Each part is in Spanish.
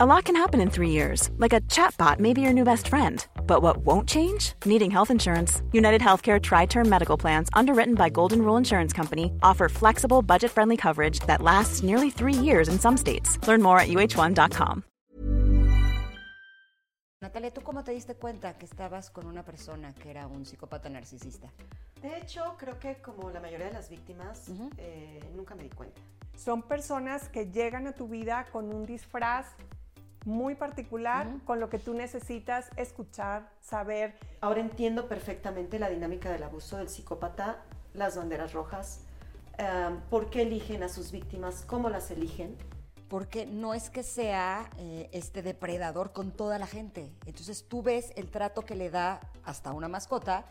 A lot can happen in three years, like a chatbot may be your new best friend. But what won't change? Needing health insurance. United Healthcare Tri Term Medical Plans, underwritten by Golden Rule Insurance Company, offer flexible, budget friendly coverage that lasts nearly three years in some states. Learn more at uh1.com. Natalia, ¿tú cómo te diste cuenta que estabas con una persona que era un psicópata narcisista? De hecho, creo que como la mayoría de las víctimas, eh, nunca me di cuenta. Son personas que llegan a tu vida con un disfraz muy particular, con lo que tú necesitas escuchar, saber. Ahora entiendo perfectamente la dinámica del abuso del psicópata, las banderas rojas, eh, por qué eligen a sus víctimas, cómo las eligen. Porque no es que sea eh, este depredador con toda la gente. Entonces tú ves el trato que le da hasta una mascota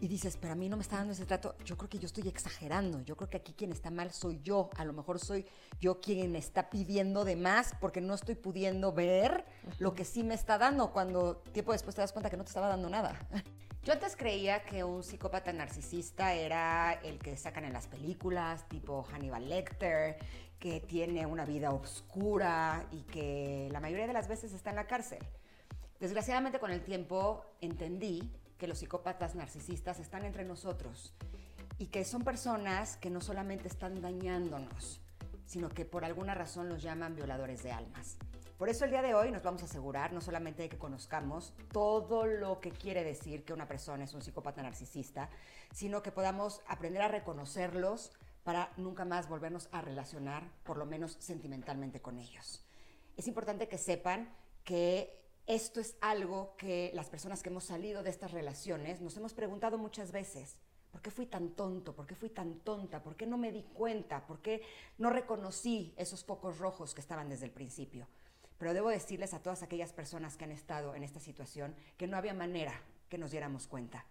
y dices, pero a mí no me está dando ese trato, yo creo que yo estoy exagerando, yo creo que aquí quien está mal soy yo, a lo mejor soy yo quien está pidiendo de más porque no estoy pudiendo ver lo que sí me está dando cuando tiempo después te das cuenta que no te estaba dando nada. Yo antes creía que un psicópata narcisista era el que sacan en las películas, tipo Hannibal Lecter, que tiene una vida oscura y que la mayoría de las veces está en la cárcel. Desgraciadamente con el tiempo entendí que los psicópatas narcisistas están entre nosotros y que son personas que no solamente están dañándonos, sino que por alguna razón los llaman violadores de almas. Por eso el día de hoy nos vamos a asegurar no solamente de que conozcamos todo lo que quiere decir que una persona es un psicópata narcisista, sino que podamos aprender a reconocerlos para nunca más volvernos a relacionar, por lo menos sentimentalmente, con ellos. Es importante que sepan que esto es algo que las personas que hemos salido de estas relaciones nos hemos preguntado muchas veces. ¿Por qué fui tan tonto? ¿Por qué fui tan tonta? ¿Por qué no me di cuenta? ¿Por qué no reconocí esos focos rojos que estaban desde el principio? Pero debo decirles a todas aquellas personas que han estado en esta situación que no había manera que nos diéramos cuenta.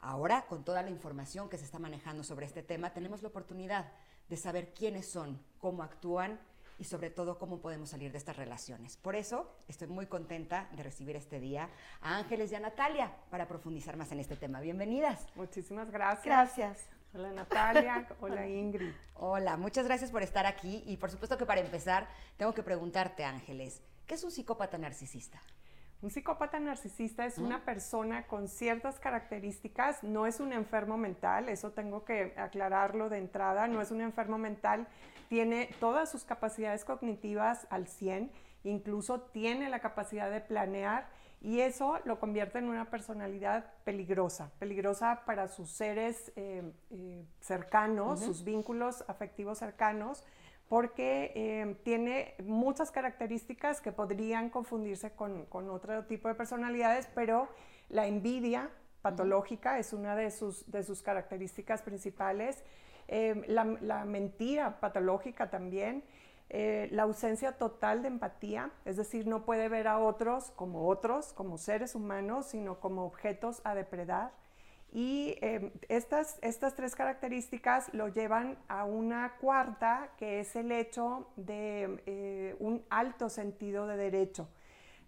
Ahora, con toda la información que se está manejando sobre este tema, tenemos la oportunidad de saber quiénes son, cómo actúan y sobre todo cómo podemos salir de estas relaciones. Por eso estoy muy contenta de recibir este día a Ángeles y a Natalia para profundizar más en este tema. Bienvenidas. Muchísimas gracias. Gracias. Hola Natalia, hola Ingrid. Hola, muchas gracias por estar aquí y por supuesto que para empezar tengo que preguntarte, Ángeles, ¿qué es un psicópata narcisista? Un psicópata narcisista es una persona con ciertas características, no es un enfermo mental, eso tengo que aclararlo de entrada, no es un enfermo mental, tiene todas sus capacidades cognitivas al 100, incluso tiene la capacidad de planear y eso lo convierte en una personalidad peligrosa, peligrosa para sus seres eh, eh, cercanos, sus vínculos afectivos cercanos, porque eh, tiene muchas características que podrían confundirse con, otro tipo de personalidades, pero la envidia patológica es una de sus, de sus características principales, eh, la, mentira patológica también, eh, la ausencia total de empatía, es decir, no puede ver a otros como otros, como seres humanos, sino como objetos a depredar y em, estas, estas tres características lo llevan a una cuarta, que es el hecho de eh, un alto sentido de derecho.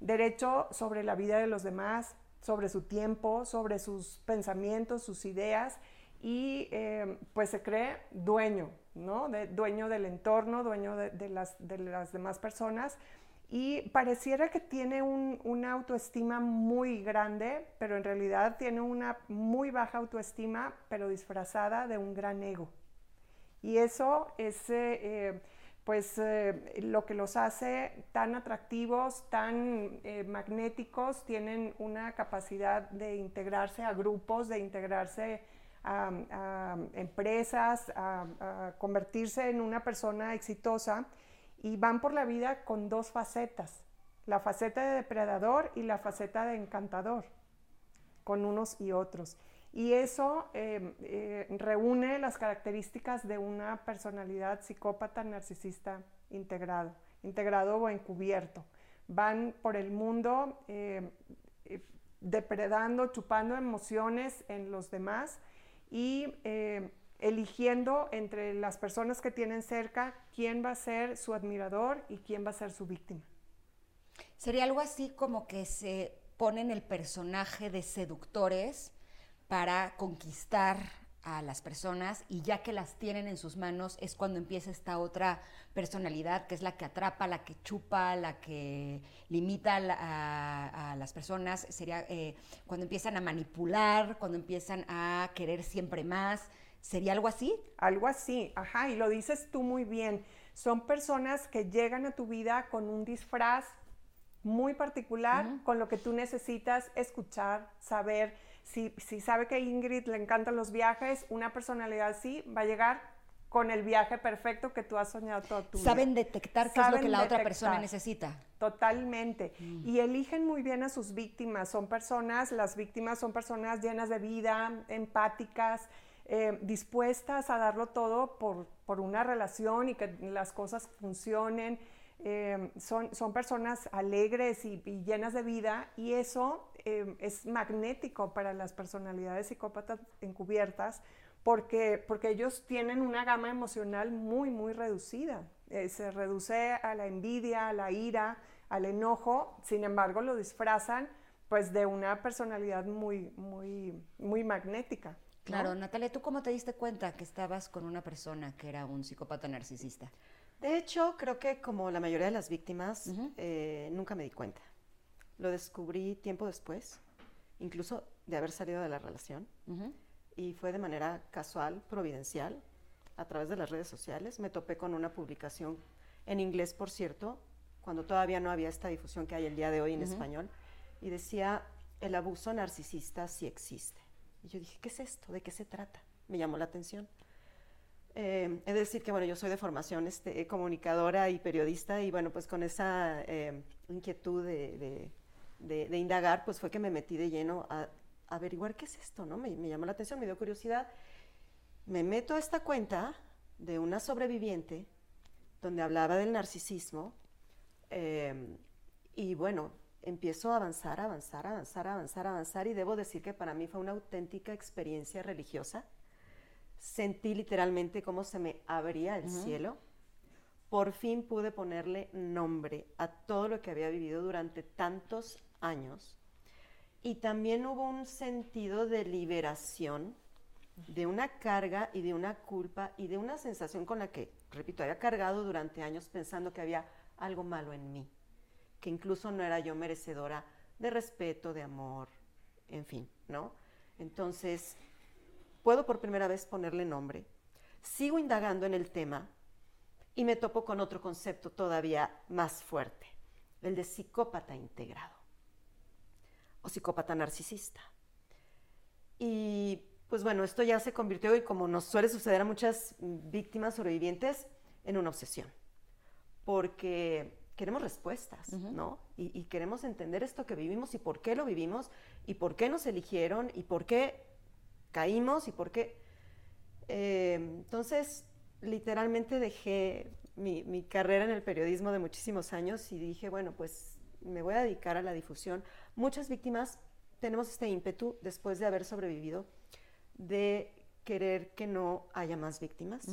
Derecho sobre la vida de los demás, sobre su tiempo, sobre sus pensamientos, sus ideas, y em, pues se cree dueño, ¿no? dueño del entorno, dueño de, las, de las demás personas y pareciera que tiene una autoestima muy grande, pero en realidad tiene una muy baja autoestima, pero disfrazada de un gran ego. Y eso es eh, eh, pues eh, lo que los hace tan atractivos, tan magnéticos, tienen una capacidad de integrarse a grupos, de integrarse a, empresas, a convertirse en una persona exitosa y van por la vida con dos facetas, la faceta de depredador y la faceta de encantador, con unos y otros. Y eso em, eh, reúne las características de una personalidad psicópata narcisista integrado, integrado o encubierto. Van por el mundo em, eh, depredando, chupando emociones en los demás y em, eligiendo entre las personas que tienen cerca quién va a ser su admirador y quién va a ser su víctima. Sería algo así como que se ponen el personaje de seductores para conquistar a las personas y ya que las tienen en sus manos es cuando empieza esta otra personalidad que es la que atrapa, la que chupa, la que limita a, las personas. Sería eh, cuando empiezan a manipular, cuando empiezan a querer siempre más. ¿Sería algo así? Algo así, ajá, y lo dices tú muy bien. Son personas que llegan a tu vida con un disfraz muy particular, con lo que tú necesitas escuchar, saber si, sabe que a Ingrid le encantan los viajes, una personalidad así va a llegar con el viaje perfecto que tú has soñado toda tu vida. Saben detectar qué es lo que la otra persona necesita. Totalmente. Mm. Y eligen muy bien a sus víctimas. Son personas, las víctimas son personas llenas de vida, empáticas, eh, dispuestas a darlo todo por, por, una relación y que las cosas funcionen. Eh, son, son personas alegres y, llenas de vida y eso eh, es magnético para las personalidades psicópatas encubiertas porque, porque ellos tienen una gama emocional muy, muy reducida. Eh, se reduce a la envidia, a la ira, al enojo, sin embargo lo disfrazan pues de una personalidad muy, muy, muy magnética. Claro, Natalia, ¿tú cómo te diste cuenta que estabas con una persona que era un psicópata narcisista? De hecho, creo que como la mayoría de las víctimas, eh, nunca me di cuenta. Lo descubrí tiempo después, incluso de haber salido de la relación. Y fue de manera casual, providencial, a través de las redes sociales. Me topé con una publicación en inglés, por cierto, cuando todavía no había esta difusión que hay el día de hoy en español. Y decía, el abuso narcisista sí existe. Y yo dije, ¿qué es esto? ¿De qué se trata? Me llamó la atención. Eh, es decir, que bueno, yo soy de formación este, comunicadora y periodista y bueno, pues con esa eh, inquietud de, indagar, pues fue que me metí de lleno a, averiguar qué es esto, ¿no? Me, llamó la atención, me dio curiosidad. Me meto a esta cuenta de una sobreviviente donde hablaba del narcisismo eh, y bueno, empiezo a avanzar, avanzar, avanzar, avanzar, avanzar y debo decir que para mí fue una auténtica experiencia religiosa sentí literalmente cómo se me abría el cielo. Por fin pude ponerle nombre a todo lo que había vivido durante tantos años. Y también hubo un sentido de liberación, de una carga y de una culpa y de una sensación con la que, repito, había cargado durante años pensando que había algo malo en mí, que incluso no era yo merecedora de respeto, de amor, en fin, ¿no? Entonces, puedo por primera vez ponerle nombre, sigo indagando en el tema y me topo con otro concepto todavía más fuerte, el de psicópata integrado o psicópata narcisista. Y pues bueno, esto ya se convirtió, y como nos suele suceder a muchas víctimas sobrevivientes, en una obsesión. Porque queremos respuestas, ¿no? Y, y, queremos entender esto que vivimos y por qué lo vivimos y por qué nos eligieron y por qué caímos y por qué. Eh, entonces, literalmente dejé mi, carrera en el periodismo de muchísimos años y dije, bueno, pues me voy a dedicar a la difusión. Muchas víctimas tenemos este ímpetu después de haber sobrevivido de querer que no haya más víctimas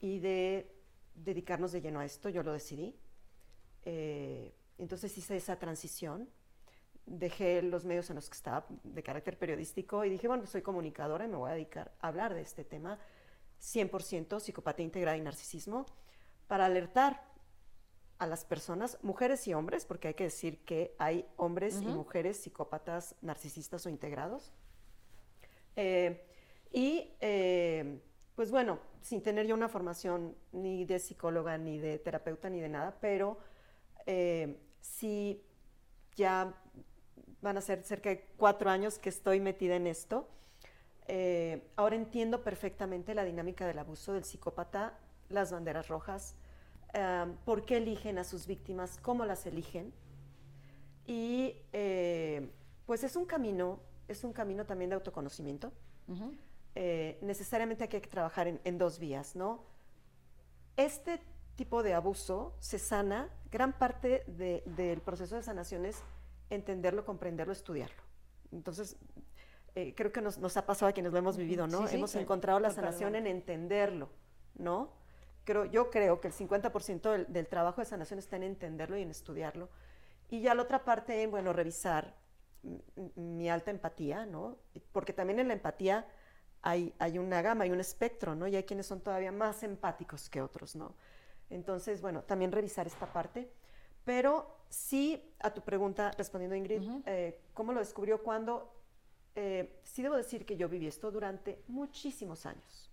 y de dedicarnos de lleno a esto. Yo lo decidí. Eh, entonces hice esa transición dejé los medios en los que estaba de carácter periodístico y dije, bueno, pues soy comunicadora y me voy a dedicar a hablar de este tema 100% psicopatía integrada y narcisismo para alertar a las personas, mujeres y hombres, porque hay que decir que hay hombres y mujeres psicópatas narcisistas o integrados. Eh, y eh, pues bueno, sin tener yo una formación ni de psicóloga, ni de terapeuta, ni de nada, pero eh, sí ya van a ser cerca de cuatro años que estoy metida en esto. Eh, ahora entiendo perfectamente la dinámica del abuso del psicópata, las banderas rojas, em, por qué eligen a sus víctimas, cómo las eligen. Y eh, pues es un camino, es un camino también de autoconocimiento. Eh, necesariamente hay que trabajar en, dos vías, ¿no? Este tipo de abuso se sana, gran parte del proceso de sanación es entenderlo, comprenderlo, estudiarlo. Entonces, eh, creo que nos, ha pasado a quienes lo hemos vivido, ¿no? hemos encontrado la sanación en entenderlo, ¿no? Creo, yo creo que el 50% del, trabajo de sanación está en entenderlo y en estudiarlo. Y ya la otra parte, en, bueno, revisar mi alta empatía, ¿no? Porque también en la empatía hay, hay una gama, hay un espectro, ¿no? Y hay quienes son todavía más empáticos que otros, ¿no? Entonces, bueno, también revisar esta parte. Pero sí, a tu pregunta, respondiendo Ingrid, eh, ¿cómo lo descubrió? Cuando, eh, sí debo decir que yo viví esto durante muchísimos años.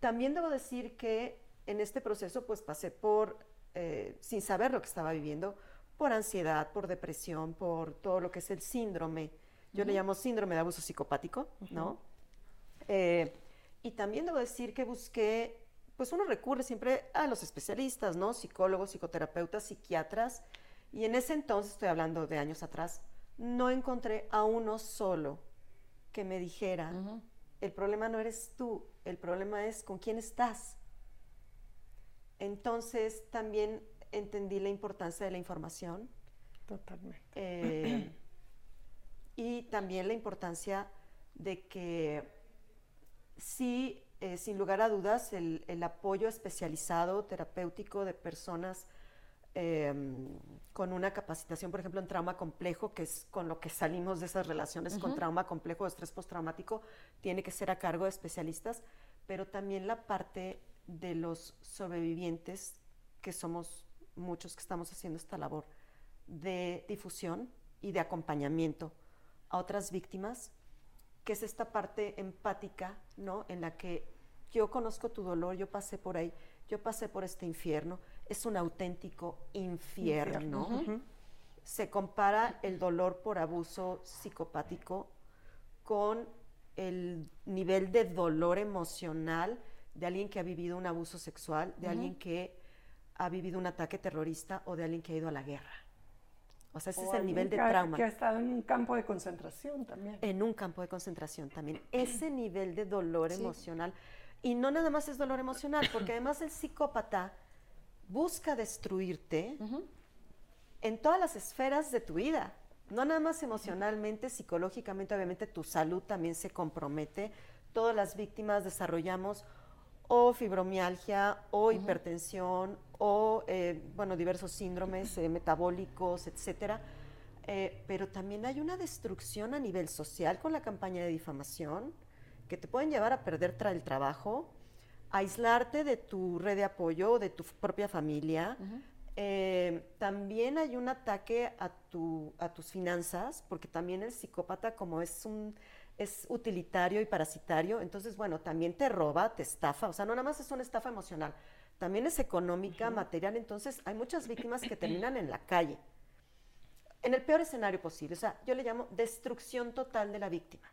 También debo decir que en este proceso, pues pasé por, eh, sin saber lo que estaba viviendo, por ansiedad, por depresión, por todo lo que es el síndrome. Yo le llamo síndrome de abuso psicopático, ¿no? y también debo decir que busqué pues uno recurre siempre a los especialistas, ¿no? Psicólogos, psicoterapeutas, psiquiatras. Y en ese entonces, estoy hablando de años atrás, no encontré a uno solo que me dijera, el problema no eres tú, el problema es con quién estás. Entonces también entendí la importancia de la información. Totalmente. Eh, y también la importancia de que sí eh, sin lugar a dudas, el, apoyo especializado terapéutico de personas em, con una capacitación, por ejemplo, en trauma complejo, que es con lo que salimos de esas relaciones con trauma complejo o estrés postraumático, tiene que ser a cargo de especialistas, pero también la parte de los sobrevivientes, que somos muchos que estamos haciendo esta labor de difusión y de acompañamiento a otras víctimas que es esta parte empática, ¿no? En la que yo conozco tu dolor, yo pasé por ahí, yo pasé por este infierno, es un auténtico infierno. Se compara el dolor por abuso psicopático con el nivel de dolor emocional de alguien que ha vivido un abuso sexual, de alguien que ha vivido un ataque terrorista o de alguien que ha ido a la guerra. O sea, ese es el nivel de trauma. Que ha estado en un campo de concentración también. En un campo de concentración también. Ese nivel de dolor emocional. Y no nada más es dolor emocional, porque además el psicópata busca destruirte en todas las esferas de tu vida. No nada más emocionalmente, psicológicamente, obviamente tu salud también se compromete. Todas las víctimas desarrollamos o fibromialgia o hipertensión o, eh, bueno, diversos síndromes eh, metabólicos, etcétera. Eh, pero también hay una destrucción a nivel social con la campaña de difamación que te pueden llevar a perder el trabajo, aislarte de tu red de apoyo, de tu propia familia. también hay un ataque a, tu, a tus finanzas, porque también el psicópata, como es un es utilitario y parasitario, entonces, bueno, también te roba, te estafa, o sea, no nada más es una estafa emocional, también es económica, material, entonces hay muchas víctimas que terminan en la calle, en el peor escenario posible, o sea, yo le llamo destrucción total de la víctima.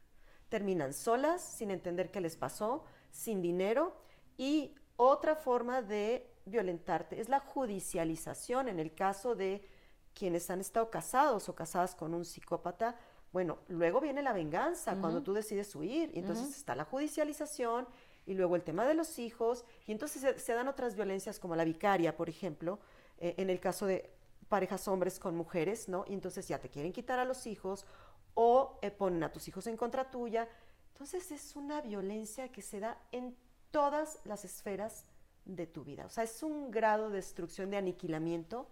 Terminan solas, sin entender qué les pasó, sin dinero y otra forma de violentarte es la judicialización. En el caso de quienes han estado casados o casadas con un psicópata, bueno, luego viene la venganza cuando tú decides huir, y entonces está la judicialización y luego el tema de los hijos, y entonces se, dan otras violencias como la vicaria, por ejemplo, eh, en el caso de parejas hombres con mujeres, ¿no? Y entonces ya te quieren quitar a los hijos o eh, ponen a tus hijos en contra tuya. Entonces es una violencia que se da en todas las esferas de tu vida. O sea, es un grado de destrucción, de aniquilamiento,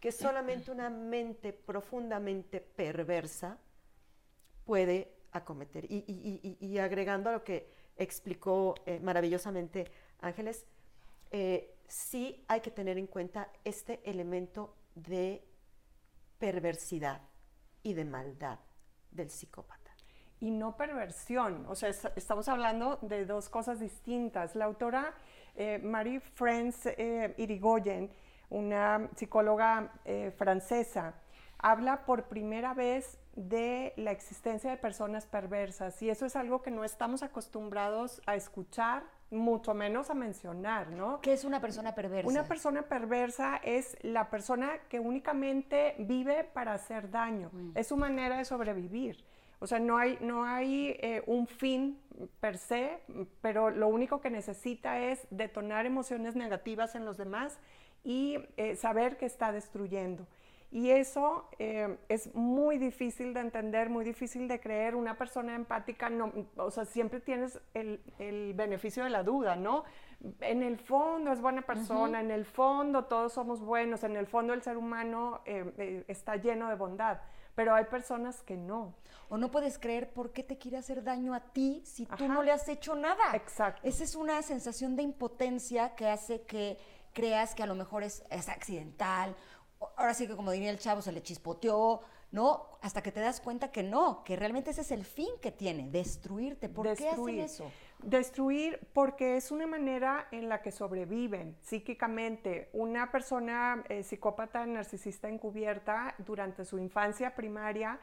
que solamente una mente profundamente perversa puede acometer. Y, agregando a lo que explicó eh, maravillosamente Ángeles, eh, sí hay que tener en cuenta este elemento de perversidad y de maldad del psicópata. Y no perversión, o sea, estamos hablando de dos cosas distintas. La autora eh, Marie France Irigoyen, una psicóloga francesa, habla por primera vez de la existencia de personas perversas y eso es algo que no estamos acostumbrados a escuchar, mucho menos a mencionar, ¿no? ¿Qué es una persona perversa? Una persona perversa es la persona que únicamente vive para hacer daño, mm. es su manera de sobrevivir. O sea, no hay, no hay eh, un fin per se, pero lo único que necesita es detonar emociones negativas en los demás y eh, saber que está destruyendo. Y eso eh, es muy difícil de entender, muy difícil de creer. Una persona empática, no, o sea, siempre tienes el, el beneficio de la duda, ¿no? En el fondo es buena persona, en el fondo todos somos buenos, en el fondo el ser humano eh, eh, está lleno de bondad, pero hay personas que no. O no puedes creer por qué te quiere hacer daño a ti si tú no le has hecho nada. Exacto. Esa es una sensación de impotencia que hace que creas que a lo mejor es, es accidental ahora sí que como diría el chavo, se le chispoteó, ¿no? Hasta que te das cuenta que no, que realmente ese es el fin que tiene, destruirte. ¿Por qué hacen eso? Destruir porque es una manera en la que sobreviven psíquicamente. Una persona eh, psicópata narcisista encubierta durante su infancia primaria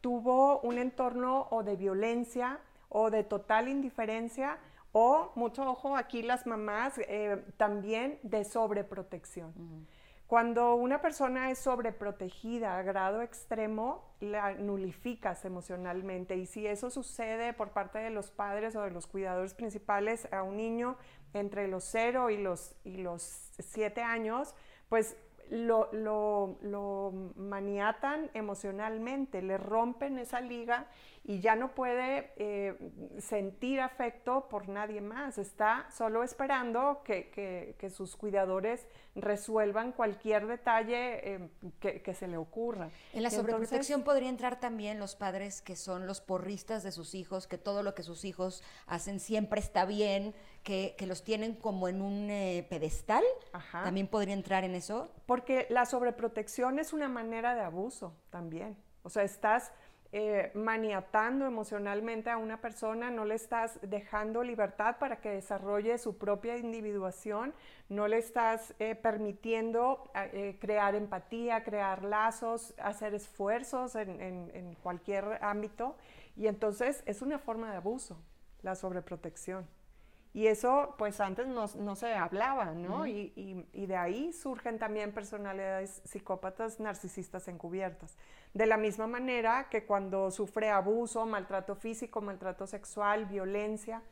tuvo un entorno o de violencia o de total indiferencia o, mucho ojo, aquí las mamás eh, también de sobreprotección. Cuando una persona es sobreprotegida a grado extremo, la nulificas emocionalmente. Y si eso sucede por parte de los padres o de los cuidadores principales a un niño entre los 0 y los, y los 7 años, pues lo, lo, maniatan emocionalmente, le rompen esa liga y ya no puede eh, sentir afecto por nadie más. Está solo esperando que, sus cuidadores resuelvan cualquier detalle eh, que, se le ocurra. En la sobreprotección podría entrar también los padres que son los porristas de sus hijos, que todo lo que sus hijos hacen siempre está bien, que, los tienen como en un eh, pedestal. ¿También podría entrar en eso? Porque la sobreprotección es una manera de abuso también. O sea, estás eh, maniatando emocionalmente a una persona, no le estás dejando libertad para que desarrolle su propia individuación, no le estás eh, permitiendo eh, crear empatía, crear lazos, hacer esfuerzos en, cualquier ámbito. Y entonces es una forma de abuso, la sobreprotección. Y eso, pues antes no, se hablaba, ¿no? y, de ahí surgen también personalidades psicópatas narcisistas encubiertas. De la misma manera que cuando sufre abuso, maltrato físico, maltrato sexual, violencia,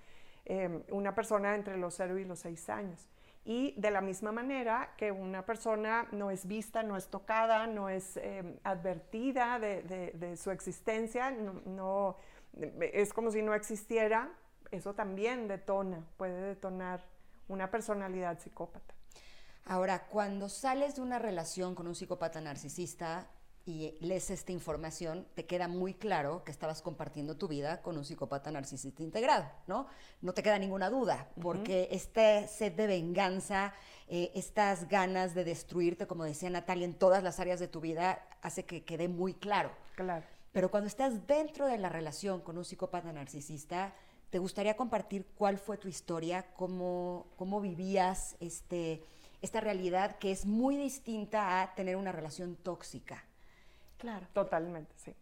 em, una persona entre los 0 y los 6 años. Y de la misma manera que una persona no es vista, no es tocada, no es em, advertida de, su existencia, no, es como si no existiera, eso también detona, puede detonar una personalidad psicópata. Ahora, cuando sales de una relación con un psicópata narcisista y lees esta información, te queda muy claro que estabas compartiendo tu vida con un psicópata narcisista integrado, ¿no? No te queda ninguna duda, porque este sed de venganza, eh, estas ganas de destruirte, como decía Natalia, en todas las áreas de tu vida, hace que quede muy claro. Claro. Pero cuando estás dentro de la relación con un psicópata narcisista, ¿Te gustaría compartir cuál fue tu historia, cómo, cómo vivías este, esta realidad que es muy distinta a tener una relación tóxica? Claro. Totalmente, sí.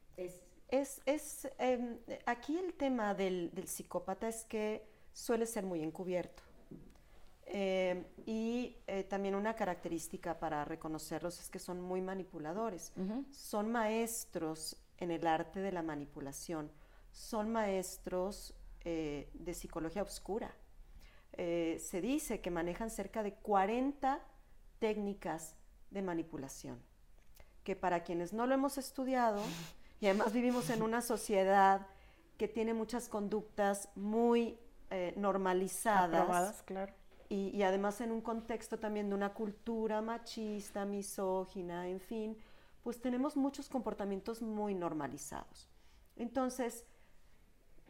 Es, es, em, aquí el tema del, psicópata es que suele ser muy encubierto. Em, y eh, también una característica para reconocerlos es que son muy manipuladores. Son maestros en el arte de la manipulación. Son maestros eh, de psicología oscura. Eh, se dice que manejan cerca de 40 técnicas de manipulación, que para quienes no lo hemos estudiado, y además vivimos en una sociedad que tiene muchas conductas muy eh, normalizadas, claro. y, y, además en un contexto también de una cultura machista, misógina, en fin, pues tenemos muchos comportamientos muy normalizados. Entonces,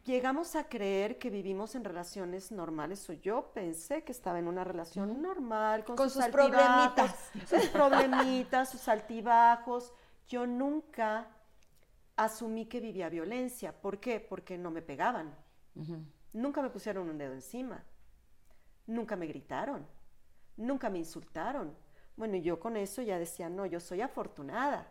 llegamos a creer que vivimos en relaciones normales, o yo pensé que estaba en una relación normal, con, sus, problemitas. Sus problemitas, sus altibajos. Yo nunca asumí que vivía violencia. ¿Por qué? Porque no me pegaban. Nunca me pusieron un dedo encima. Nunca me gritaron. Nunca me insultaron. Bueno, yo con eso ya decía, no, yo soy afortunada.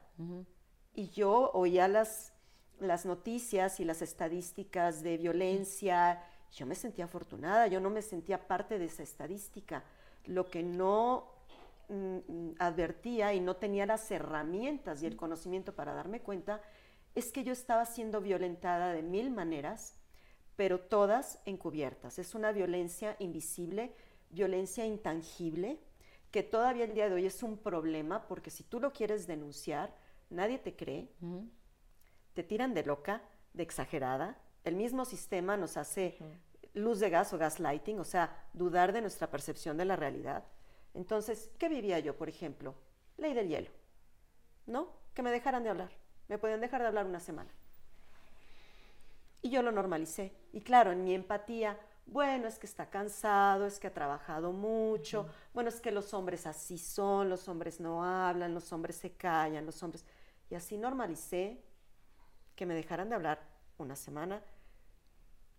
Y yo oía las las noticias y las estadísticas de violencia, yo me sentía afortunada, yo no me sentía parte de esa estadística. Lo que no mm, advertía y no tenía las herramientas y el conocimiento para darme cuenta es que yo estaba siendo violentada de mil maneras, pero todas encubiertas. Es una violencia invisible, violencia intangible, que todavía el día de hoy es un problema porque si tú lo quieres denunciar, nadie te cree, te tiran de loca, de exagerada, el mismo sistema nos hace luz de gas o gaslighting, o sea, dudar de nuestra percepción de la realidad. Entonces, ¿qué vivía yo, por ejemplo? Ley del hielo, ¿no? Que me dejaran de hablar, me podían dejar de hablar una semana. Y yo lo normalicé. Y claro, en mi empatía, bueno, es que está cansado, es que ha trabajado mucho, bueno, es que los hombres así son, los hombres no hablan, los hombres se callan, los hombres... Y así normalicé que me dejaran de hablar una semana.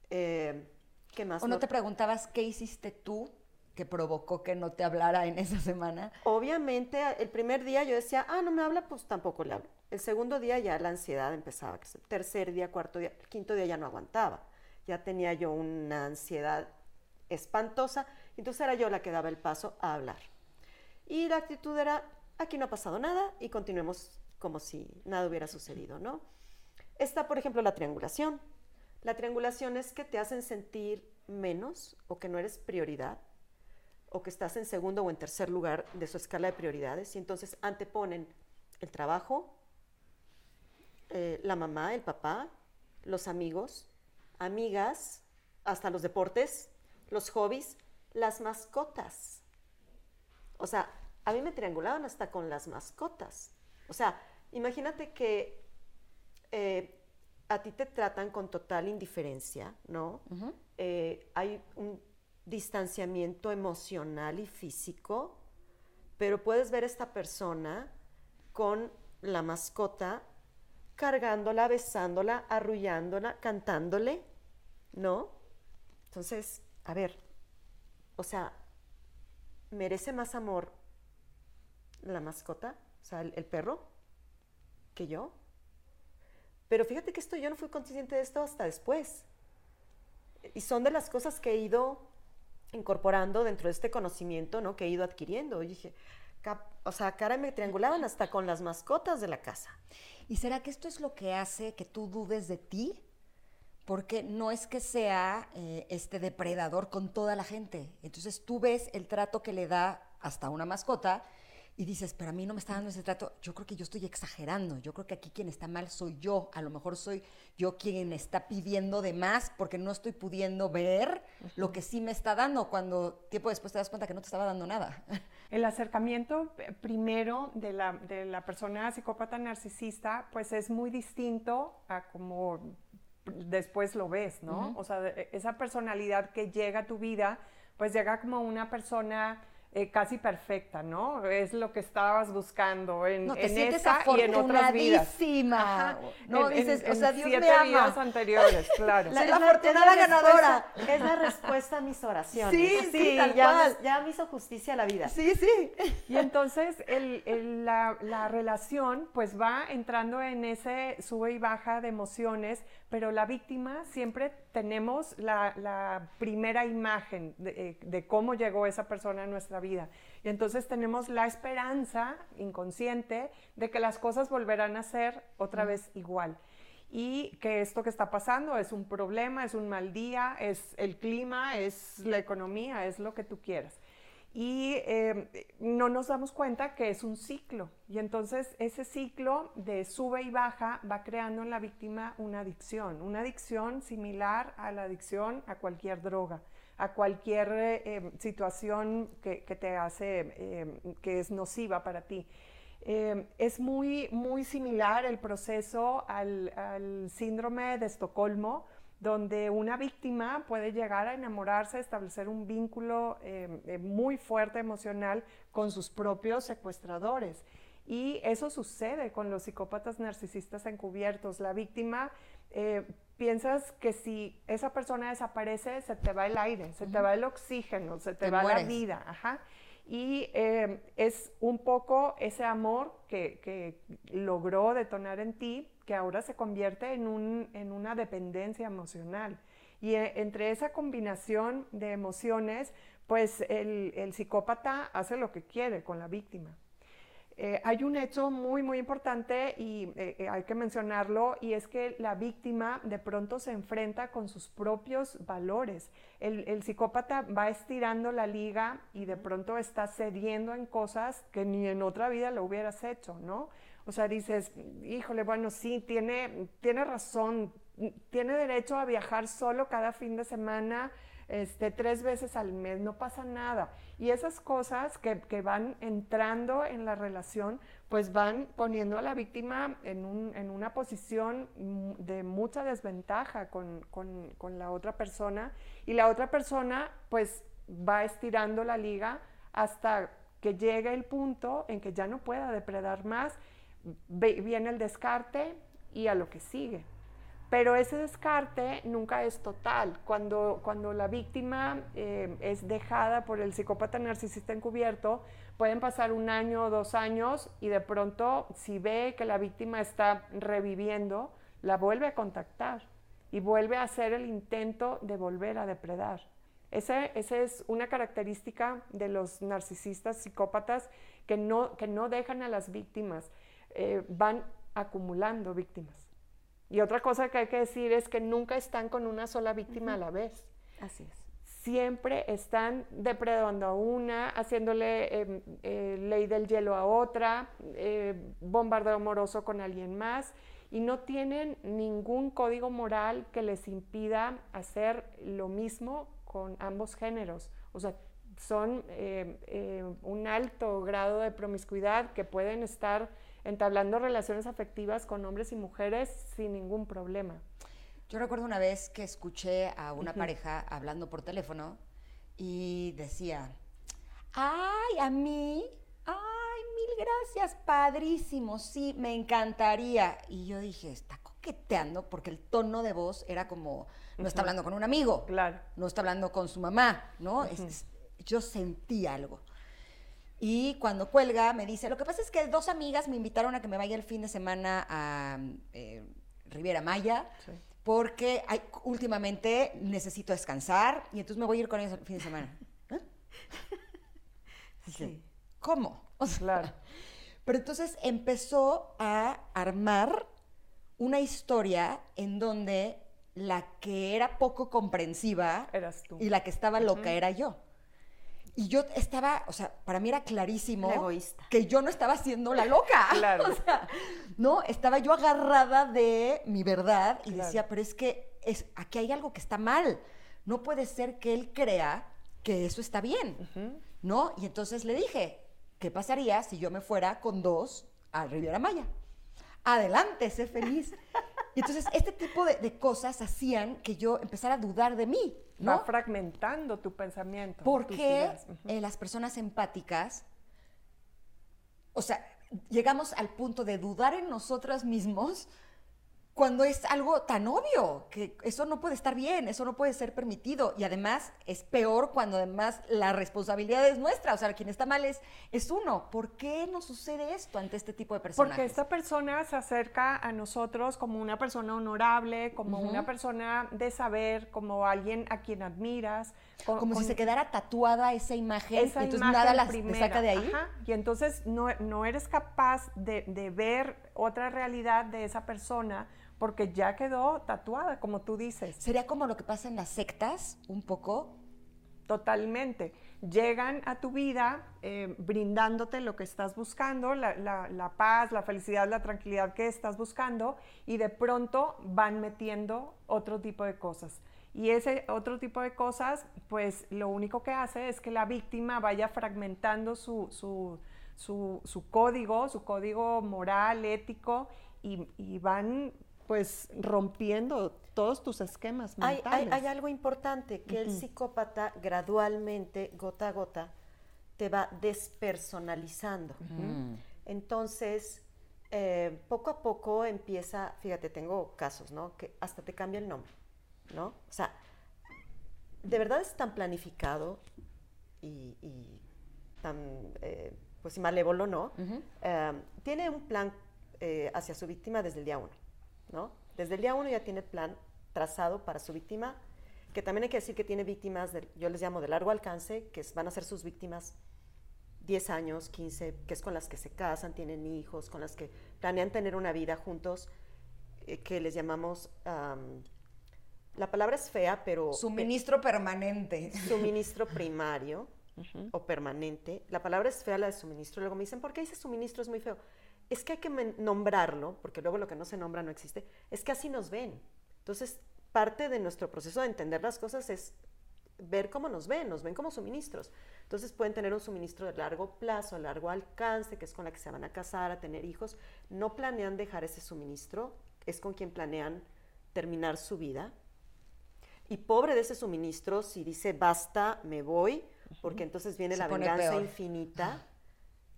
Eh, ¿Qué más? ¿O no te preguntabas qué hiciste tú que provocó que no te hablara en esa semana? Obviamente, el primer día yo decía, ah, no me habla, pues tampoco le hablo. El segundo día ya la ansiedad empezaba, tercer día, cuarto día, el quinto día ya no aguantaba ya tenía yo una ansiedad espantosa, entonces era yo la que daba el paso a hablar. Y la actitud era, aquí no ha pasado nada y continuemos como si nada hubiera sucedido, ¿no? Está, por ejemplo, la triangulación. La triangulación es que te hacen sentir menos o que no eres prioridad o que estás en segundo o en tercer lugar de su escala de prioridades y entonces anteponen el trabajo, eh, la mamá, el papá, los amigos, amigas, hasta los deportes, los hobbies, las mascotas. O sea, a mí me triangulaban hasta con las mascotas. O sea, imagínate que eh, a ti te tratan con total indiferencia, ¿no? Eh, hay un distanciamiento emocional y físico, pero puedes ver a esta persona con la mascota cargándola, besándola, arrullándola, cantándole, ¿no? Entonces, a ver, o sea, ¿merece más amor la mascota, o sea, el, perro, que yo? Pero fíjate que esto yo no fui consciente de esto hasta después. Y son de las cosas que he ido incorporando dentro de este conocimiento, ¿no? Que he ido adquiriendo. Y dije, o sea, cara me triangulaban hasta con las mascotas de la casa. ¿Y será que esto es lo que hace que tú dudes de ti? Porque no es que sea eh, este depredador con toda la gente. Entonces tú ves el trato que le da hasta una mascota y dices, pero a mí no me está dando ese trato, yo creo que yo estoy exagerando, yo creo que aquí quien está mal soy yo, a lo mejor soy yo quien está pidiendo de más porque no estoy pudiendo ver lo que sí me está dando cuando tiempo después te das cuenta que no te estaba dando nada. El acercamiento eh, primero de la, de la persona psicópata narcisista pues es muy distinto a como después lo ves, ¿no? O sea, esa personalidad que llega a tu vida pues llega como una persona eh, casi perfecta, ¿no? Es lo que estabas buscando en, no, te en esta y en otras vidas. No, dices, o sea, Dios siete me ama. vidas anteriores, claro. La, la, afortunada ganadora. Es la respuesta a mis oraciones. Sí, sí, tal ya, cual. ya me hizo justicia a la vida. Sí, sí. Y entonces el, el, la, la relación pues va entrando en ese sube y baja de emociones, pero la víctima siempre tenemos la, la primera imagen de, eh, de, cómo llegó esa persona a nuestra vida. Y entonces tenemos la esperanza inconsciente de que las cosas volverán a ser otra vez igual. Y que esto que está pasando es un problema, es un mal día, es el clima, es la economía, es lo que tú quieras y em, no nos damos cuenta que es un ciclo. Y entonces ese ciclo de sube y baja va creando en la víctima una adicción, una adicción similar a la adicción a cualquier droga, a cualquier em, situación que, te hace, em, que es nociva para ti. es muy, muy similar el proceso al, al síndrome de Estocolmo, donde una víctima puede llegar a enamorarse, establecer un vínculo eh, eh, muy fuerte emocional con sus propios secuestradores. Y eso sucede con los psicópatas narcisistas encubiertos. La víctima, eh, piensas que si esa persona desaparece, se te va el aire, se te va el oxígeno, se te, va la vida. Y es un poco ese amor que, que logró detonar en ti que ahora se convierte en, un, en una dependencia emocional. Y eh, entre esa combinación de emociones, pues el, el, psicópata hace lo que quiere con la víctima. Eh, hay un hecho muy, muy importante y eh, hay que mencionarlo, y es que la víctima de pronto se enfrenta con sus propios valores. El, psicópata va estirando la liga y de pronto está cediendo en cosas que ni en otra vida lo hubieras hecho, ¿no? O sea, dices, híjole, bueno, sí, tiene, tiene razón, tiene derecho a viajar solo cada fin de semana este, tres veces al mes, no pasa nada. Y esas cosas que, que van entrando en la relación, pues van poniendo a la víctima en, un, en una posición de mucha desventaja con, con, con, la otra persona y la otra persona pues va estirando la liga hasta que llegue el punto en que ya no pueda depredar más, viene el descarte y a lo que sigue. Pero ese descarte nunca es total. Cuando, cuando la víctima eh, es dejada por el psicópata narcisista encubierto, pueden pasar un año o dos años y de pronto, si ve que la víctima está reviviendo, la vuelve a contactar y vuelve a hacer el intento de volver a depredar. Esa es una característica de los narcisistas psicópatas que no, que no dejan a las víctimas, eh, van acumulando víctimas. Y otra cosa que hay que decir es que nunca están con una sola víctima a la vez. Así es. Siempre están depredando a una, haciéndole em, eh, ley del hielo a otra, eh, bombardeo amoroso con alguien más, y no tienen ningún código moral que les impida hacer lo mismo con ambos géneros. O sea, son eh, un alto grado de promiscuidad que pueden estar entablando relaciones afectivas con hombres y mujeres sin ningún problema. Yo recuerdo una vez que escuché a una pareja hablando por teléfono y decía, ay, a mí, ay, mil gracias, padrísimo, sí, me encantaría. Y yo dije, está coqueteando porque el tono de voz era como, no está hablando con un amigo, claro. no está hablando con su mamá, ¿no? yo sentí algo. Y cuando cuelga me dice, lo que pasa es que dos amigas me invitaron a que me vaya el fin de semana a eh, Riviera Maya, porque hay, últimamente necesito descansar y entonces me voy a ir con ellos el fin de semana. ¿Eh? Sí. ¿Cómo? claro. Pero entonces empezó a armar una historia en donde la que era poco comprensiva Eras tú. y la que estaba loca era yo. Y yo estaba, o sea, para mí era clarísimo que yo no estaba siendo la loca. Claro. O sea, no, estaba yo agarrada de mi verdad y decía, pero es que es, aquí hay algo que está mal. No puede ser que él crea que eso está bien, ¿no? Y entonces le dije, ¿qué pasaría si yo me fuera con dos a Riviera Maya? Adelante, sé feliz. Y entonces este tipo de cosas hacían que yo empezara a dudar de mí. Va fragmentando tu pensamiento. Porque eh, las personas empáticas, o sea, llegamos al punto de dudar en nosotras mismos cuando es algo tan obvio, que eso no puede estar bien, eso no puede ser permitido. Y además es peor cuando además la responsabilidad es nuestra, o sea, quien está mal es, es uno. ¿Por qué nos sucede esto ante este tipo de personas? Porque esta persona se acerca a nosotros como una persona honorable, como una persona de saber, como alguien a quien admiras. como si se quedara tatuada esa imagen, esa entonces nada la saca de ahí. Y entonces no, no eres capaz de, de ver otra realidad de esa persona porque ya quedó tatuada, como tú dices. ¿Sería como lo que pasa en las sectas, un poco? Totalmente. Llegan a tu vida eh, brindándote lo que estás buscando, la, paz, la felicidad, la tranquilidad que estás buscando, y de pronto van metiendo otro tipo de cosas. Y ese otro tipo de cosas, pues lo único que hace es que la víctima vaya fragmentando su, su, código, su código moral, ético, y, y van pues rompiendo todos tus esquemas mentales. Hay, algo importante, que el psicópata gradualmente, gota a gota, te va despersonalizando. Entonces, eh, poco a poco empieza, fíjate, tengo casos, ¿no? Que hasta te cambia el nombre, ¿no? O sea, de verdad es tan planificado y, tan, eh, pues, malévolo, ¿no? Eh, tiene un plan hacia su víctima desde el día uno. ¿No? Desde el día uno ya tiene plan trazado para su víctima, que también hay que decir que tiene víctimas, yo les llamo de largo alcance, que van a ser sus víctimas 10 años, 15, que es con las que se casan, tienen hijos, con las que planean tener una vida juntos, eh, que les llamamos, la palabra es fea, pero... Suministro permanente. Suministro primario o permanente. La palabra es fea, la de suministro. Luego me dicen, ¿por qué dice suministro? Es muy feo. Es que hay que nombrarlo, porque luego lo que no se nombra no existe. Es que así nos ven. Entonces, parte de nuestro proceso de entender las cosas es ver cómo nos ven, nos ven como suministros. Entonces pueden tener un suministro de largo plazo, a largo alcance, que es con la que se van a casar, a tener hijos. No planean dejar ese suministro, es con quien planean terminar su vida. Y pobre de ese suministro si dice basta, me voy, porque entonces viene la venganza infinita,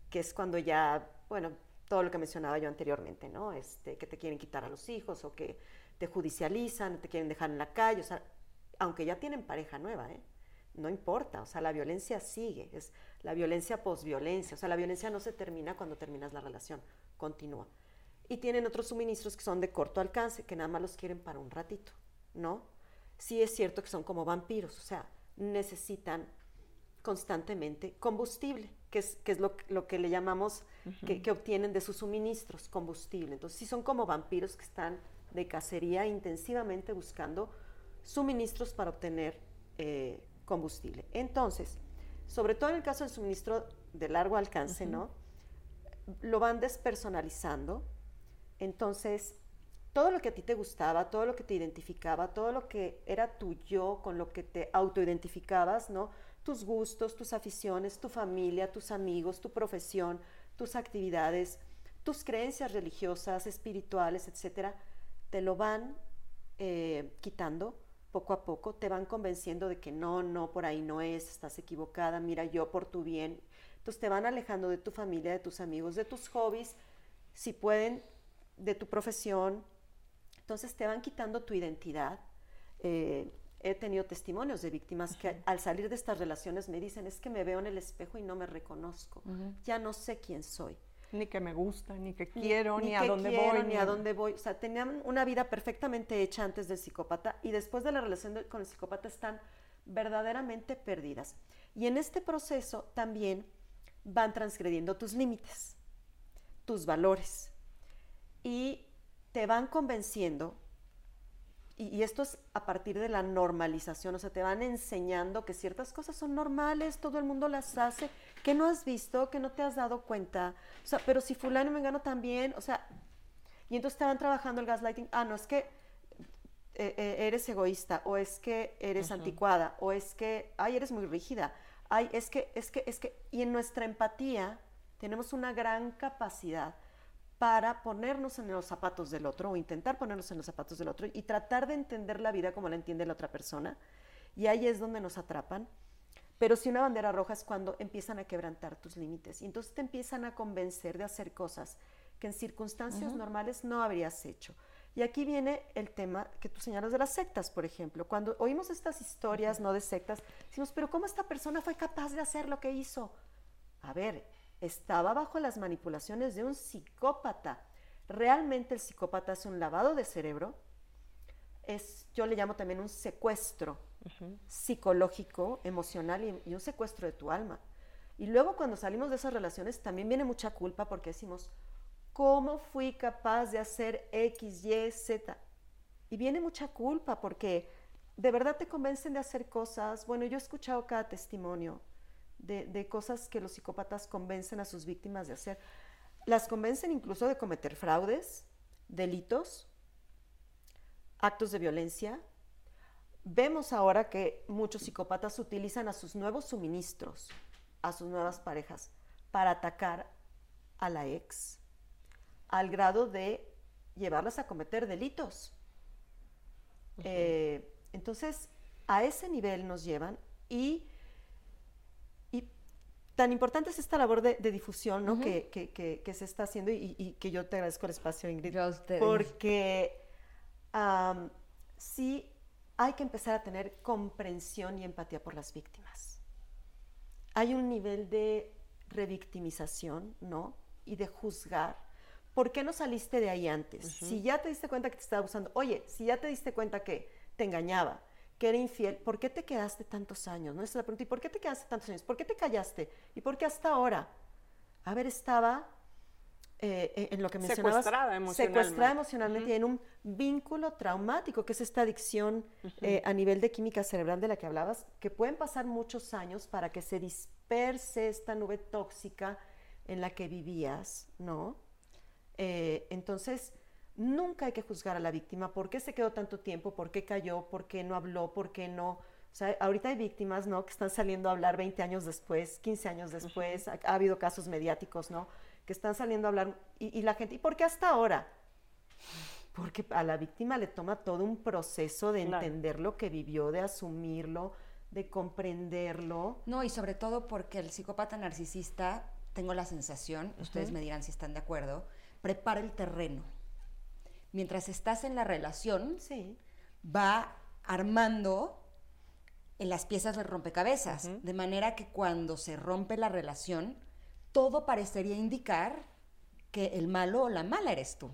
que es cuando ya, bueno, todo lo que mencionaba yo anteriormente, ¿no? Este, que te quieren quitar a los hijos o que te judicializan, te quieren dejar en la calle, o sea, aunque ya tienen pareja nueva, ¿eh? No importa, o sea, la violencia sigue, es la violencia posviolencia, o sea, la violencia no se termina cuando terminas la relación, continúa. Y tienen otros suministros que son de corto alcance, que nada más los quieren para un ratito, ¿no? Sí es cierto que son como vampiros, o sea, necesitan constantemente combustible, que es, que es lo, que le llamamos, que, que, obtienen de sus suministros, combustible. Entonces, sí son como vampiros que están de cacería intensivamente buscando suministros para obtener eh, combustible. Entonces, sobre todo en el caso del suministro de largo alcance, ¿no? Lo van despersonalizando. Entonces, todo lo que a ti te gustaba, todo lo que te identificaba, todo lo que era tu yo, con lo que te autoidentificabas, ¿no? Tus gustos, tus aficiones, tu familia, tus amigos, tu profesión, tus actividades, tus creencias religiosas, espirituales, etcétera, te lo van eh, quitando poco a poco, te van convenciendo de que no, no, por ahí no es, estás equivocada, mira yo por tu bien. Entonces te van alejando de tu familia, de tus amigos, de tus hobbies, si pueden, de tu profesión. Entonces te van quitando tu identidad. Eh, he tenido testimonios de víctimas que al salir de estas relaciones me dicen, es que me veo en el espejo y no me reconozco, ya no sé quién soy. Ni que me gusta, ni que quiero, ni, a dónde voy. Ni a dónde voy. O sea, tenían una vida perfectamente hecha antes del psicópata y después de la relación con el psicópata están verdaderamente perdidas. Y en este proceso también van transgrediendo tus límites, tus valores. Y te van convenciendo, y, y, esto es a partir de la normalización, o sea, te van enseñando que ciertas cosas son normales, todo el mundo las hace, que no has visto, que no te has dado cuenta. O sea, pero si fulano me gano también, o sea, y entonces estaban trabajando el gaslighting, ah, no, es que eh, eh, eres egoísta, o es que eres anticuada, o es que, ay, eres muy rígida, ay, es que, es que, es que, y en nuestra empatía tenemos una gran capacidad para ponernos en los zapatos del otro o intentar ponernos en los zapatos del otro y tratar de entender la vida como la entiende la otra persona. Y ahí es donde nos atrapan. Pero si una bandera roja es cuando empiezan a quebrantar tus límites y entonces te empiezan a convencer de hacer cosas que en circunstancias normales no habrías hecho. Y aquí viene el tema que tú señalas de las sectas, por ejemplo. Cuando oímos estas historias, no de sectas, decimos, pero ¿cómo esta persona fue capaz de hacer lo que hizo? A ver, estaba bajo las manipulaciones de un psicópata. Realmente el psicópata hace un lavado de cerebro, es, yo le llamo también un secuestro psicológico, emocional y, un secuestro de tu alma. Y luego cuando salimos de esas relaciones también viene mucha culpa porque decimos, ¿cómo fui capaz de hacer X, Y, Z? Y viene mucha culpa porque de verdad te convencen de hacer cosas. Bueno, yo he escuchado cada testimonio de, de cosas que los psicópatas convencen a sus víctimas de hacer. Las convencen incluso de cometer fraudes, delitos, actos de violencia, Vemos ahora que muchos psicópatas utilizan a sus nuevos suministros, a sus nuevas parejas, para atacar a la ex, al grado de llevarlas a cometer delitos. Eh, entonces, a ese nivel nos llevan y, tan importante es esta labor de, difusión ¿no? que, se está haciendo y, que yo te agradezco el espacio, Ingrid, porque sí hay que empezar a tener comprensión y empatía por las víctimas. Hay un nivel de revictimización, ¿no? Y de juzgar. ¿Por qué no saliste de ahí antes? Si ya te diste cuenta que te estaba abusando, oye, si ya te diste cuenta que te engañaba, que era infiel, ¿por qué te quedaste tantos años? ¿No? Es la pregunta. ¿Y por qué te quedaste tantos años? ¿Por qué te callaste? ¿Y por qué hasta ahora? A ver, estaba eh, eh, en lo que mencionabas. Secuestrada emocionalmente. Secuestrada emocionalmente y en un vínculo traumático, que es esta adicción eh, a nivel de química cerebral de la que hablabas, que pueden pasar muchos años para que se disperse esta nube tóxica en la que vivías, ¿no? entonces, nunca hay que juzgar a la víctima. ¿Por qué se quedó tanto tiempo? ¿Por qué cayó? ¿Por qué no habló? ¿Por qué no? O sea, ahorita hay víctimas, ¿no? Que están saliendo a hablar 20 años después, 15 años después. ha, ha, habido casos mediáticos, ¿no? Que están saliendo a hablar. Y, y, la gente, ¿y por qué hasta ahora? Porque a la víctima le toma todo un proceso de claro. entender lo que vivió, de asumirlo, de comprenderlo. No, y sobre todo porque el psicópata narcisista, tengo la sensación, uh -huh. ustedes me dirán si están de acuerdo, prepara el terreno mientras estás en la relación, sí. va armando en las piezas del rompecabezas, uh -huh. de manera que cuando se rompe la relación, todo parecería indicar que el malo o la mala eres tú.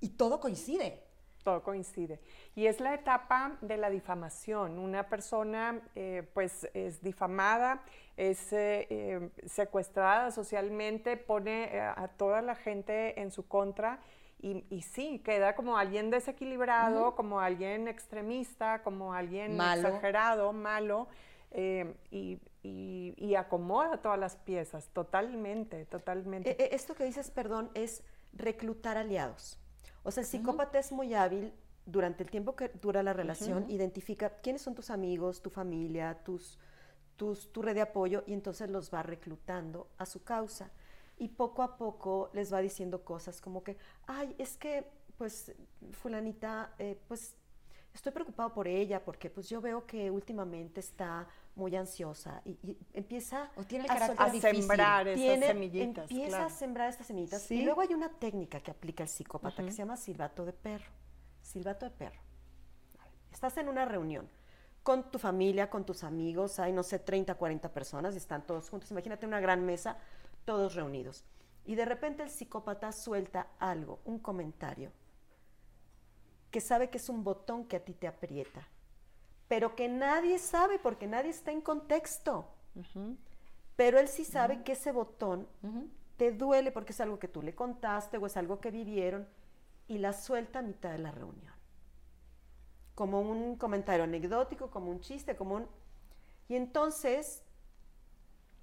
Y todo coincide. Todo coincide. Y es la etapa de la difamación. Una persona eh, pues es difamada, es eh, eh, secuestrada socialmente, pone a toda la gente en su contra y, y, sí, queda como alguien desequilibrado, uh -huh. como alguien extremista, como alguien malo. exagerado, malo, eh, y, y, y, acomoda todas las piezas, totalmente, totalmente. Eh, esto que dices, perdón, es reclutar aliados. O sea, el psicópata uh -huh. es muy hábil durante el tiempo que dura la relación, uh -huh. identifica quiénes son tus amigos, tu familia, tus, tus, tu red de apoyo, y entonces los va reclutando a su causa y poco a poco les va diciendo cosas como que, ay, es que, pues, fulanita, eh, pues, estoy preocupado por ella porque, pues, yo veo que últimamente está muy ansiosa y, y empieza o tiene a, a sembrar esas tiene, semillitas. Empieza claro. a sembrar estas semillitas. ¿Sí? Y luego hay una técnica que aplica el psicópata uh -huh. que se llama silbato de perro. Silbato de perro. Estás en una reunión con tu familia, con tus amigos, hay, no sé, 30, 40 personas y están todos juntos. Imagínate una gran mesa, todos reunidos y de repente el psicópata suelta algo, un comentario, que sabe que es un botón que a ti te aprieta, pero que nadie sabe porque nadie está en contexto. Uh -huh. Pero él sí sabe uh -huh. que ese botón uh -huh. te duele porque es algo que tú le contaste o es algo que vivieron y la suelta a mitad de la reunión. Como un comentario anecdótico, como un chiste, como un... Y entonces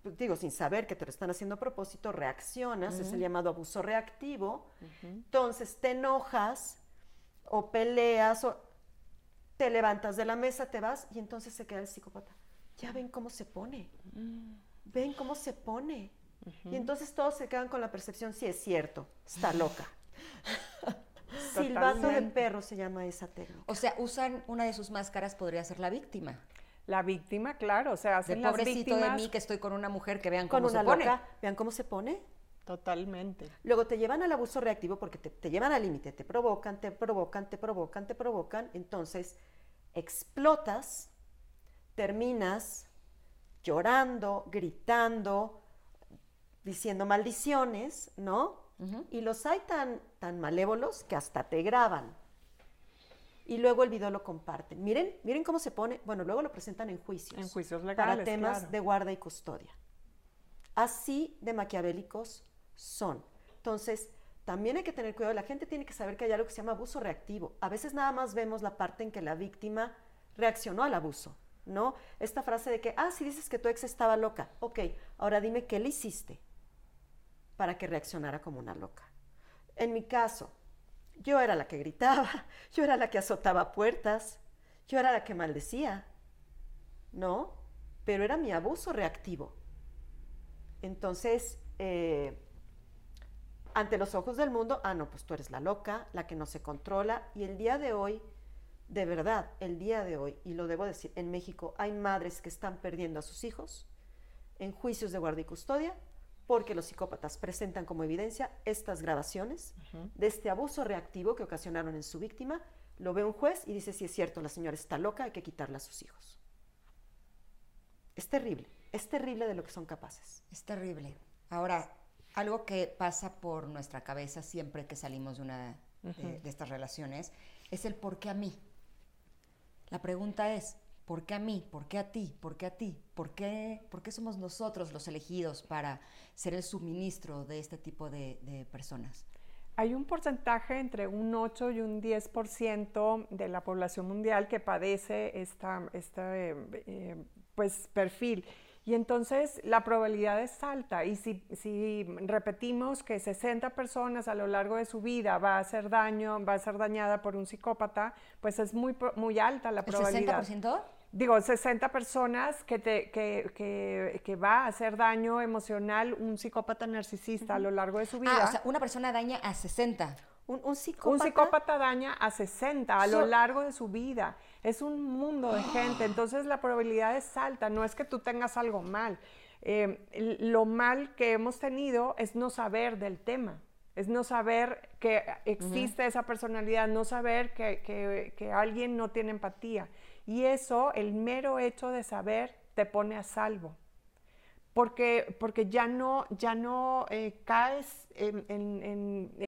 digo, sin saber que te lo están haciendo a propósito, reaccionas, uh -huh. es el llamado abuso reactivo, uh -huh. entonces te enojas o peleas o te levantas de la mesa, te vas y entonces se queda el psicópata. Ya ven cómo se pone, uh -huh. ven cómo se pone. Y entonces todos se quedan con la percepción, sí es cierto, está loca. Silbato de perro se llama esa técnica. O sea, usan una de sus máscaras, podría ser la víctima. La víctima, claro, o sea, hacen de pobrecito las de mí que estoy con una mujer que vean con cómo una se pone. Loca, vean cómo se pone. Totalmente. Luego te llevan al abuso reactivo porque te, te llevan al límite, te provocan, te provocan, te provocan, te provocan. Entonces explotas, terminas llorando, gritando, diciendo maldiciones, ¿no? Uh -huh. Y los hay tan, tan malévolos que hasta te graban y luego el video lo comparten. Miren, miren cómo se pone. Bueno, luego lo presentan en juicios. En juicios legales. Para temas claro. de guarda y custodia. Así de maquiavélicos son. Entonces, también hay que tener cuidado. La gente tiene que saber que hay algo que se llama abuso reactivo. A veces nada más vemos la parte en que la víctima reaccionó al abuso, ¿no? Esta frase de que, ah, si dices que tu ex estaba loca. Ok, ahora dime qué le hiciste para que reaccionara como una loca. En mi caso, yo era la que gritaba, yo era la que azotaba puertas, yo era la que maldecía, ¿no? Pero era mi abuso reactivo. Entonces, eh, ante los ojos del mundo, ah, no, pues tú eres la loca, la que no se controla. Y el día de hoy, de verdad, el día de hoy, y lo debo decir, en México hay madres que están perdiendo a sus hijos en juicios de guardia y custodia porque los psicópatas presentan como evidencia estas grabaciones uh -huh. de este abuso reactivo que ocasionaron en su víctima, lo ve un juez y dice, si es cierto, la señora está loca, hay que quitarla a sus hijos. Es terrible, es terrible de lo que son capaces. Es terrible. Ahora, algo que pasa por nuestra cabeza siempre que salimos de una uh -huh. de, de estas relaciones es el por qué a mí. La pregunta es, ¿Por qué a mí? ¿Por qué a ti? ¿Por qué a ti? ¿Por qué, por qué somos nosotros los elegidos para ser el suministro de este tipo de, personas? Hay un porcentaje entre un 8 y un 10% de la población mundial que padece esta, este eh, pues, perfil. Y entonces la probabilidad es alta. Y si, si, repetimos que 60 personas a lo largo de su vida va a hacer daño, va a ser dañada por un psicópata, pues es muy, muy alta la probabilidad. ¿El 60%? Digo, 60 personas que, te, que, que, que, va a hacer daño emocional un psicópata narcisista a lo largo de su vida. Ah, o sea, una persona daña a 60. Un, psicópata, daña a 60 a lo largo de su vida. Es un mundo de gente, entonces la probabilidad es alta. No es que tú tengas algo mal. Eh, lo mal que hemos tenido es no saber del tema, es no saber que existe esa personalidad, no saber que, que, alguien no tiene empatía. Y eso, el mero hecho de saber, te pone a salvo. Porque, porque ya no, ya no eh, caes en, en,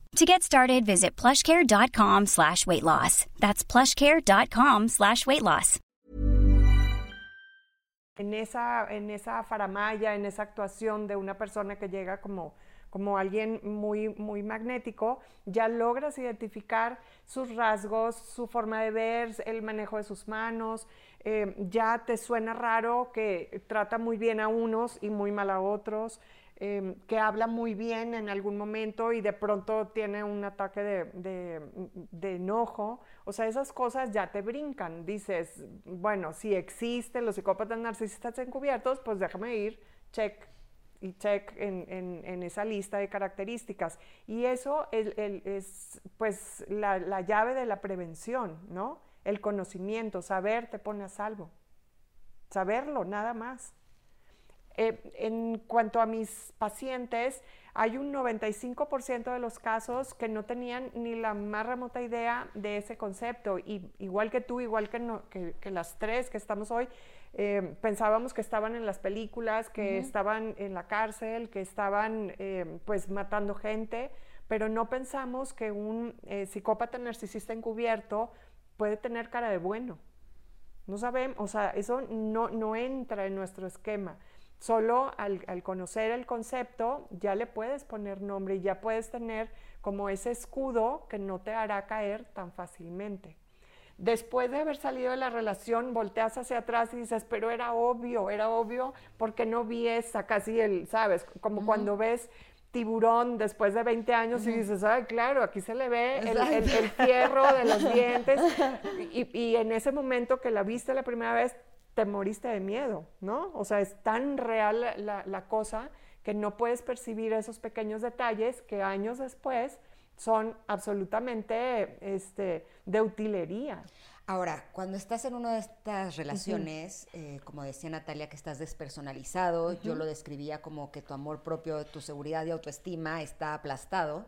To get started, visit plushcare.com slash weight loss. That's plushcare.com slash weight loss. En esa, en esa faramaya, en esa actuación de una persona que llega como, como alguien muy, muy magnético, ya logras identificar sus rasgos, su forma de ver, el manejo de sus manos. Eh, ya te suena raro que trata muy bien a unos y muy mal a otros. Em, que habla muy bien en algún momento y de pronto tiene un ataque de, enojo. O sea, esas cosas ya te brincan. Dices, bueno, si existen los psicópatas narcisistas encubiertos, pues déjame ir, check y check en, esa lista de características. Y eso es, pues la, la llave de la prevención, ¿no? El conocimiento, saber te pone a salvo. Saberlo, nada más. Eh, en cuanto a mis pacientes, hay un 95% de los casos que no tenían ni la más remota idea de ese concepto. Y igual que tú, igual que, que, las tres que estamos hoy, eh, pensábamos que estaban en las películas, que estaban en la cárcel, que estaban eh, pues matando gente, pero no pensamos que un psicópata narcisista encubierto puede tener cara de bueno. No sabemos, o sea, eso no, no entra en nuestro esquema. Solo al, conocer el concepto ya le puedes poner nombre y ya puedes tener como ese escudo que no te hará caer tan fácilmente. Después de haber salido de la relación, volteas hacia atrás y dices, pero era obvio, era obvio porque no vi esa, casi el, ¿sabes? Como cuando ves tiburón después de 20 años y dices, ay, claro, aquí se le ve el, el, fierro de los dientes. Y, y, en ese momento que la viste la primera vez, te moriste de miedo, ¿no? O sea, es tan real la, cosa que no puedes percibir esos pequeños detalles que años después son absolutamente este, de utilería. Ahora, cuando estás en una de estas relaciones, eh, como decía Natalia, que estás despersonalizado, yo lo describía como que tu amor propio, tu seguridad y autoestima está aplastado,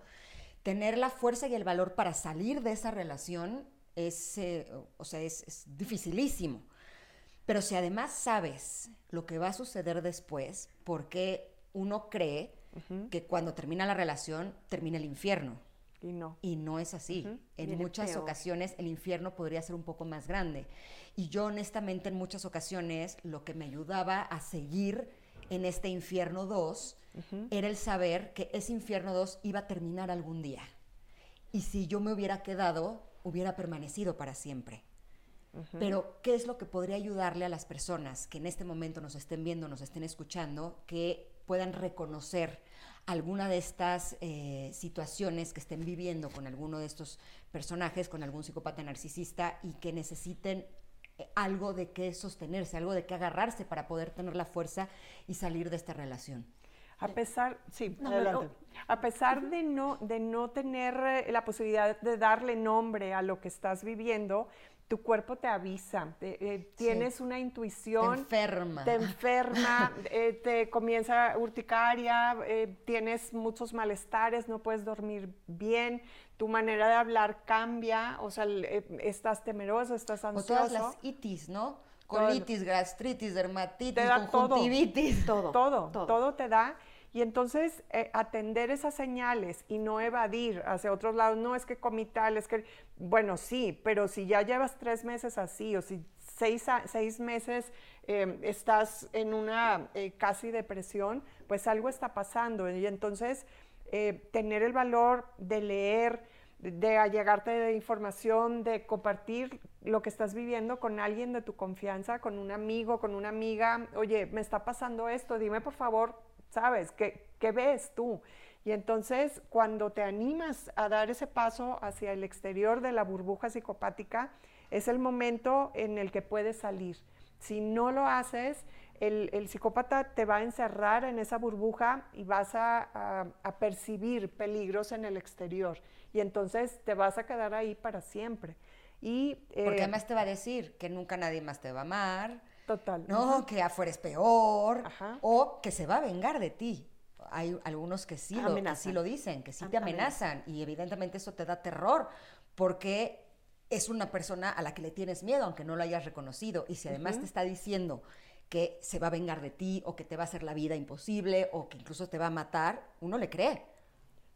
tener la fuerza y el valor para salir de esa relación es, eh, o sea, es dificilísimo. Pero si además sabes lo que va a suceder después, porque uno cree que cuando termina la relación termina el infierno. Y no. Y no es así. En Viene muchas peor. ocasiones el infierno podría ser un poco más grande. Y yo honestamente en muchas ocasiones lo que me ayudaba a seguir en este infierno 2 era el saber que ese infierno 2 iba a terminar algún día. Y si yo me hubiera quedado, hubiera permanecido para siempre. Pero, ¿qué es lo que podría ayudarle a las personas que en este momento nos estén viendo, nos estén escuchando, que puedan reconocer alguna de estas eh, situaciones que estén viviendo con alguno de estos personajes, con algún psicópata narcisista y que necesiten eh, algo de qué sostenerse, algo de qué agarrarse para poder tener la fuerza y salir de esta relación? A pesar, sí, No, adelante. no. A pesar de no, de no tener eh, la posibilidad de darle nombre a lo que estás viviendo, tu cuerpo te avisa, te- eh, tienes una intuición. Te enferma. Te enferma, eh, te comienza urticaria, eh, tienes muchos malestares, no puedes dormir bien, tu manera de hablar cambia, o sea, estás temeroso, estás O ansioso. todas las itis, ¿no? Colitis, gastritis, dermatitis, Te da todo. conjuntivitis. Todo. todo, todo. todo, te da. Y entonces eh, atender esas señales y no evadir hacia otros lados, no es que comí tal, es que, bueno, sí, pero si ya llevas tres meses así o si seis, seis meses eh, estás en una eh, casi depresión, pues algo está pasando. Y entonces eh, tener el valor de leer, de allegarte de información, de compartir lo que estás viviendo con alguien de tu confianza, con un amigo, con una amiga. Oye, me está pasando esto, dime por favor, ¿sabes? ¿Qué, qué ves tú? Y entonces cuando te animas a dar ese paso hacia el exterior de la burbuja psicopática, es el momento en el que puedes salir. Si no lo haces, el, el psicópata te va a encerrar en esa burbuja y vas a, a- a percibir peligros en el exterior. Y entonces te vas a quedar ahí para siempre. Y, Porque eh, además te va a decir que nunca nadie más te va a amar, Total. ¿no? Que afuera es peor, Ajá. o que se va a vengar de ti. Hay algunos que sí, lo, que Amenazan. sí lo dicen, que sí te amenazan, y evidentemente eso te da terror, porque es una persona a la que le tienes miedo, aunque no lo hayas reconocido, y si además te está diciendo que se va a vengar de ti, o que te va a hacer la vida imposible, o que incluso te va a matar, uno le cree.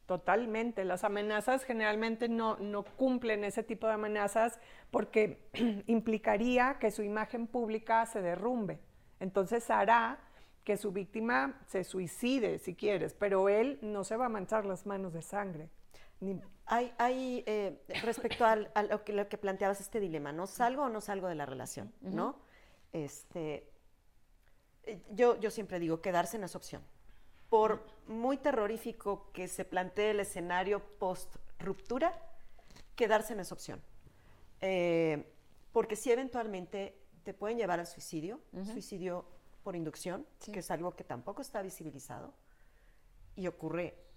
Totalmente. Las amenazas generalmente no, no cumplen ese tipo de amenazas porque implicaría que su imagen pública se derrumbe. Entonces hará que su víctima se suicide, si quieres, pero él no se va a manchar las manos de sangre. Ni- Hay, hay eh, respecto al- a lo que, lo que planteabas, este dilema, ¿no? ¿Salgo o no salgo de la relación? ¿No? Este, eh, yo, yo siempre digo, quedarse no es opción. Por muy terrorífico que se plantee el escenario post-ruptura, quedarse no es opción. Eh, porque si eventualmente te pueden llevar al suicidio, suicidio por inducción, que es algo que tampoco está visibilizado, y ocurre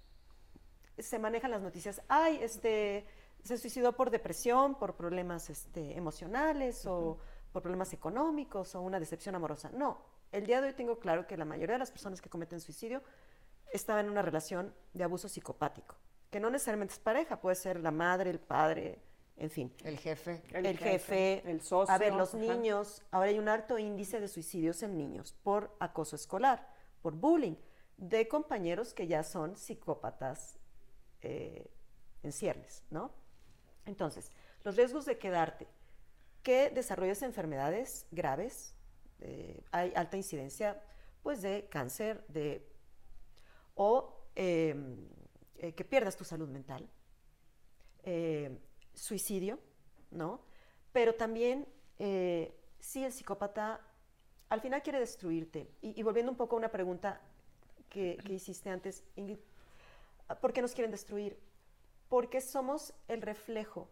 se manejan las noticias, ay, este, se suicidó por depresión, por problemas este, emocionales o por problemas económicos o una decepción amorosa. No, el día de hoy tengo claro que la mayoría de las personas que cometen suicidio estaban en una relación de abuso psicopático, que no necesariamente es pareja, puede ser la madre, el padre, en fin. El jefe. El, jefe, el socio. A ver, los ajá. niños, ahora hay un alto índice de suicidios en niños por acoso escolar, por bullying, de compañeros que ya son psicópatas eh, en ciernes, ¿no? Entonces, los riesgos de quedarte, que desarrolles enfermedades graves, eh, hay alta incidencia, pues, de cáncer, de o eh, eh, que pierdas tu salud mental, eh, suicidio, ¿no? Pero también, eh, si el psicópata al final quiere destruirte, y, volviendo un poco a una pregunta que, que hiciste antes, Ingrid, ¿por qué nos quieren destruir? Porque somos el reflejo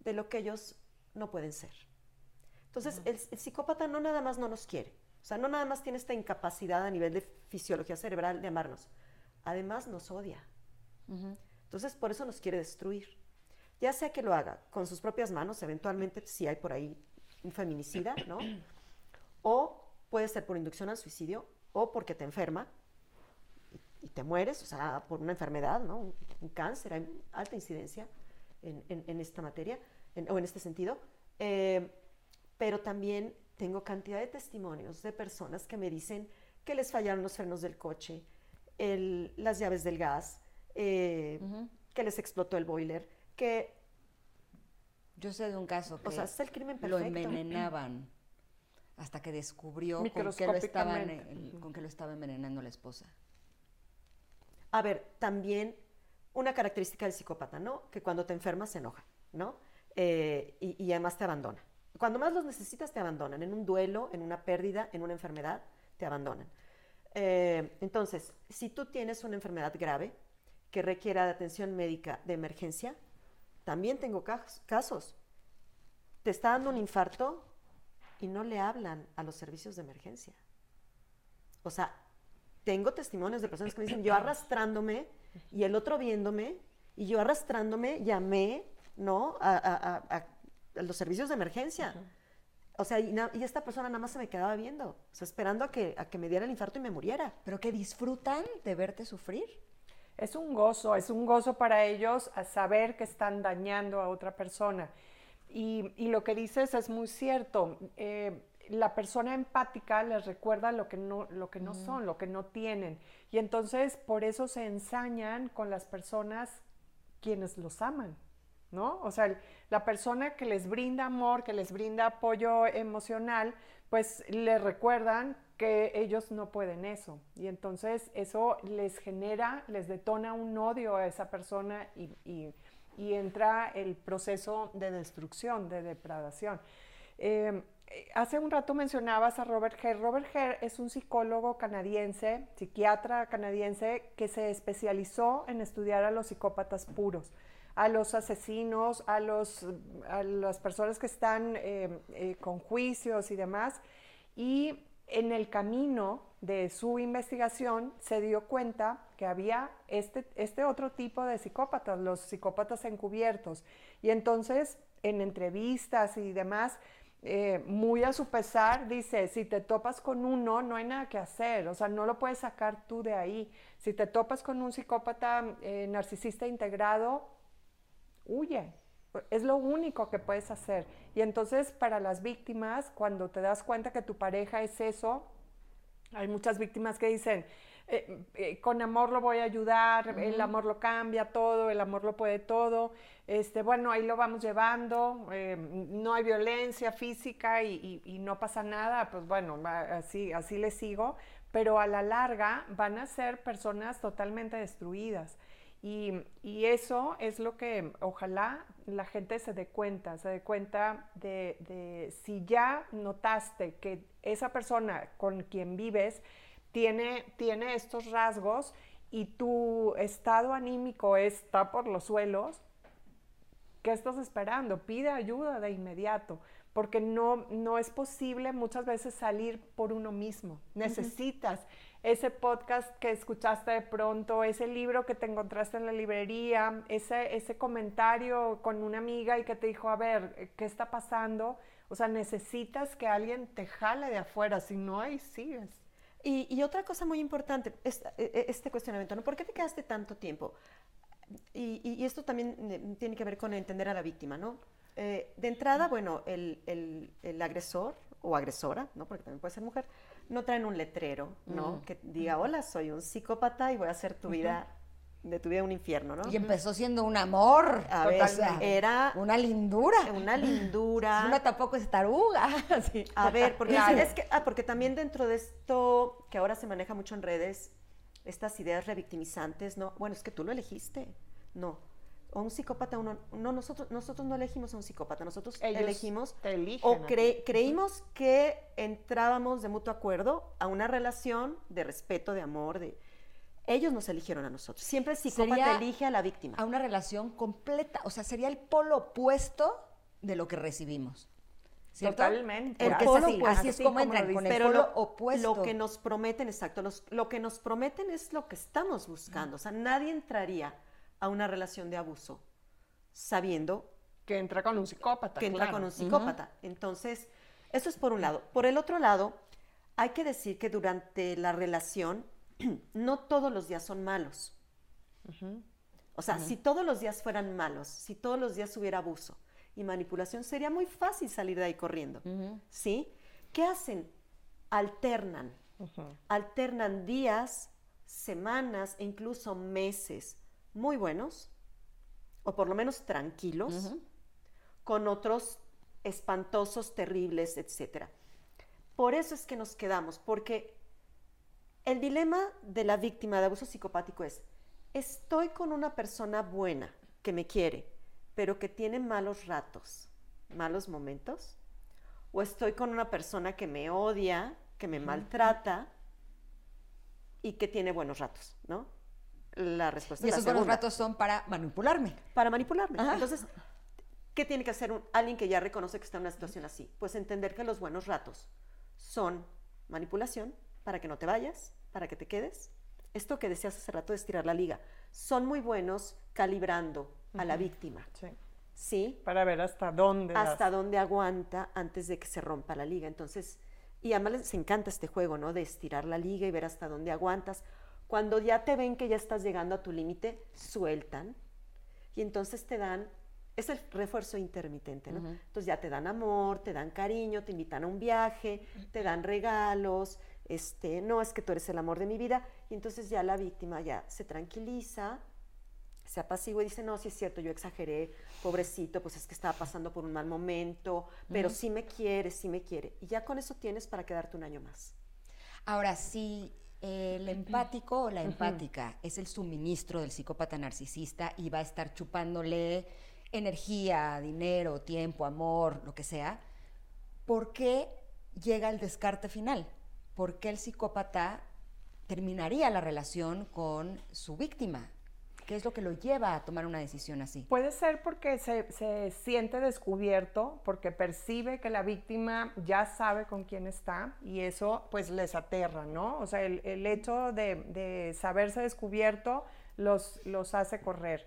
de lo que ellos no pueden ser. Entonces, el, el psicópata no nada más no nos quiere, o sea, no nada más tiene esta incapacidad a nivel de fisiología cerebral de amarnos, además nos odia. Entonces, por eso nos quiere destruir. Ya sea que lo haga con sus propias manos, eventualmente si hay por ahí un feminicida, ¿no? O puede ser por inducción al suicidio, o porque te enferma y, y te mueres, o sea, por una enfermedad, ¿no? Un, un cáncer, hay alta incidencia en, en- en esta materia, en- o en este sentido. Eh, pero también tengo cantidad de testimonios de personas que me dicen que les fallaron los frenos del coche, las llaves del gas, eh, que les explotó el boiler, que... Yo sé de un caso que o sea, es el crimen lo envenenaban hasta que descubrió con que, lo con que lo estaba envenenando la esposa. A ver, también una característica del psicópata, ¿no? Que cuando te enfermas se enoja, ¿no? Eh, y, además te abandona. Cuando más los necesitas, te abandonan. En un duelo, en una pérdida, en una enfermedad, te abandonan. Eh, entonces, si tú tienes una enfermedad grave que requiera de atención médica de emergencia, también tengo casos. Te está dando un infarto y no le hablan a los servicios de emergencia. O sea, tengo testimonios de personas que me dicen, yo arrastrándome y el otro viéndome, y yo arrastrándome llamé, ¿no? A, los servicios de emergencia. O sea, y, esta persona nada más se me quedaba viendo, o sea, esperando a que, a que me diera el infarto y me muriera. Pero que disfrutan de verte sufrir. Es un gozo, es un gozo para ellos a saber que están dañando a otra persona. Y, y lo que dices es muy cierto. Eh, la persona empática les recuerda lo que no, lo que no son, lo que no tienen. Y entonces por eso se ensañan con las personas quienes los aman, ¿no? O sea, la persona que les brinda amor, que les brinda apoyo emocional, pues les recuerdan que ellos no pueden eso. Y entonces eso les genera, les detona un odio a esa persona y, entra el proceso de destrucción, de depravación. Eh, hace un rato mencionabas a Robert Herr. Robert Herr es un psicólogo canadiense, psiquiatra canadiense, que se especializó en estudiar a los psicópatas puros, a los asesinos, a, los, a las personas que están eh, eh, con juicios y demás. Y en el camino de su investigación se dio cuenta que había este, este otro tipo de psicópatas, los psicópatas encubiertos. Y entonces, en entrevistas y demás, eh, muy a su pesar, dice, si te topas con uno, no hay nada que hacer, o sea, no lo puedes sacar tú de ahí. Si te topas con un psicópata narcisista integrado, huye. Es lo único que puedes hacer. Y entonces para las víctimas, cuando te das cuenta que tu pareja es eso, hay muchas víctimas que dicen, eh, eh, con amor lo voy a ayudar, el amor lo cambia todo, el amor lo puede todo, este, bueno, ahí lo vamos llevando, eh, no hay violencia física y, no pasa nada, pues bueno, así, así le sigo, pero a la larga van a ser personas totalmente destruidas. Y, eso es lo que ojalá la gente se dé cuenta, se dé cuenta de, de si ya notaste que esa persona con quien vives tiene, tiene estos rasgos y tu estado anímico está por los suelos, ¿qué estás esperando? Pide ayuda de inmediato, porque no, no es posible muchas veces salir por uno mismo. Necesitas ese podcast que escuchaste de pronto, ese libro que te encontraste en la librería, ese, ese comentario con una amiga y que te dijo, a ver, ¿qué está pasando? O sea, necesitas que alguien te jale de afuera, si no, ahí sigues. Y, otra cosa muy importante, e, e, este cuestionamiento, ¿no? ¿Por qué te quedaste tanto tiempo? Y, esto también eh, tiene que ver con entender a la víctima, ¿no? Eh, de entrada, bueno, el, agresor o agresora, ¿no? Porque también puede ser mujer, no traen un letrero, ¿no? Mm. Que diga, hola, soy un psicópata y voy a hacer tu vida de tu vida un infierno, ¿no? Y empezó siendo un amor. A veces era una lindura. Una lindura. Una tampoco es taruga. A ver, porque, es que, ah, porque también dentro de esto que ahora se maneja mucho en redes, estas ideas revictimizantes, ¿no? Bueno, es que tú lo elegiste. No. O un psicópata, uno, no, nosotros, nosotros no elegimos a un psicópata, nosotros elegimos o creímos que entrábamos de mutuo acuerdo a una relación de respeto, de amor, de, ellos nos eligieron a nosotros. Siempre el psicópata elige a la víctima. A una relación completa. O sea, sería el polo opuesto de lo que recibimos. Totalmente. El polo así, así, es como entran con el Pero polo opuesto. Lo que nos prometen, exacto, lo que nos prometen es lo que estamos buscando. O sea, nadie entraría a una relación de abuso sabiendo que entra con un psicópata. Que entra con un psicópata. Entonces, eso es por un lado. Por el otro lado, hay que decir que durante la relación no todos los días son malos. O sea, si todos los días fueran malos, si todos los días hubiera abuso y manipulación, sería muy fácil salir de ahí corriendo, ¿sí? ¿Qué hacen? Alternan. Alternan días, semanas e incluso meses muy buenos, o por lo menos tranquilos, con otros espantosos, terribles, etc. Por eso es que nos quedamos, porque el dilema de la víctima de abuso psicopático es, estoy con una persona buena que me quiere, pero que tiene malos ratos, malos momentos, o estoy con una persona que me odia, que me maltrata y que tiene buenos ratos, ¿no? La respuesta y es esos la buenos segunda. ratos son para manipularme. Para manipularme. Entonces, ¿qué tiene que hacer un- alguien que ya reconoce que está en una situación así? Pues entender que los buenos ratos son manipulación para que no te vayas, para que te quedes. Esto que decías hace rato de estirar la liga, son muy buenos calibrando a la víctima, Sí. ¿sí? Para ver hasta dónde. das. Hasta dónde aguanta antes de que se rompa la liga. Entonces, y además les encanta este juego, ¿no? De estirar la liga y ver hasta dónde aguantas. Cuando ya te ven que ya estás llegando a tu límite, sueltan y entonces te dan, es el refuerzo intermitente, ¿no? Entonces ya te dan amor, te dan cariño, te invitan a un viaje, te dan regalos, este, no es que tú eres el amor de mi vida, y entonces ya la víctima ya se tranquiliza, se apacigua y dice, no, sí es cierto, yo exageré, pobrecito, pues es que estaba pasando por un mal momento, pero sí me quiere, sí me quiere. Y ya con eso tienes para quedarte un año más. Ahora, eh, el empático o la empática es el suministro del psicópata narcisista y va a estar chupándole energía, dinero, tiempo, amor, lo que sea, ¿por qué llega el descarte final? ¿Por qué el psicópata terminaría la relación con su víctima? ¿Qué es lo que lo lleva a tomar una decisión así? Puede ser porque se, se siente descubierto, porque percibe que la víctima ya sabe con quién está y eso pues les aterra, ¿no? O sea, el, el hecho de, de saberse descubierto los, los hace correr.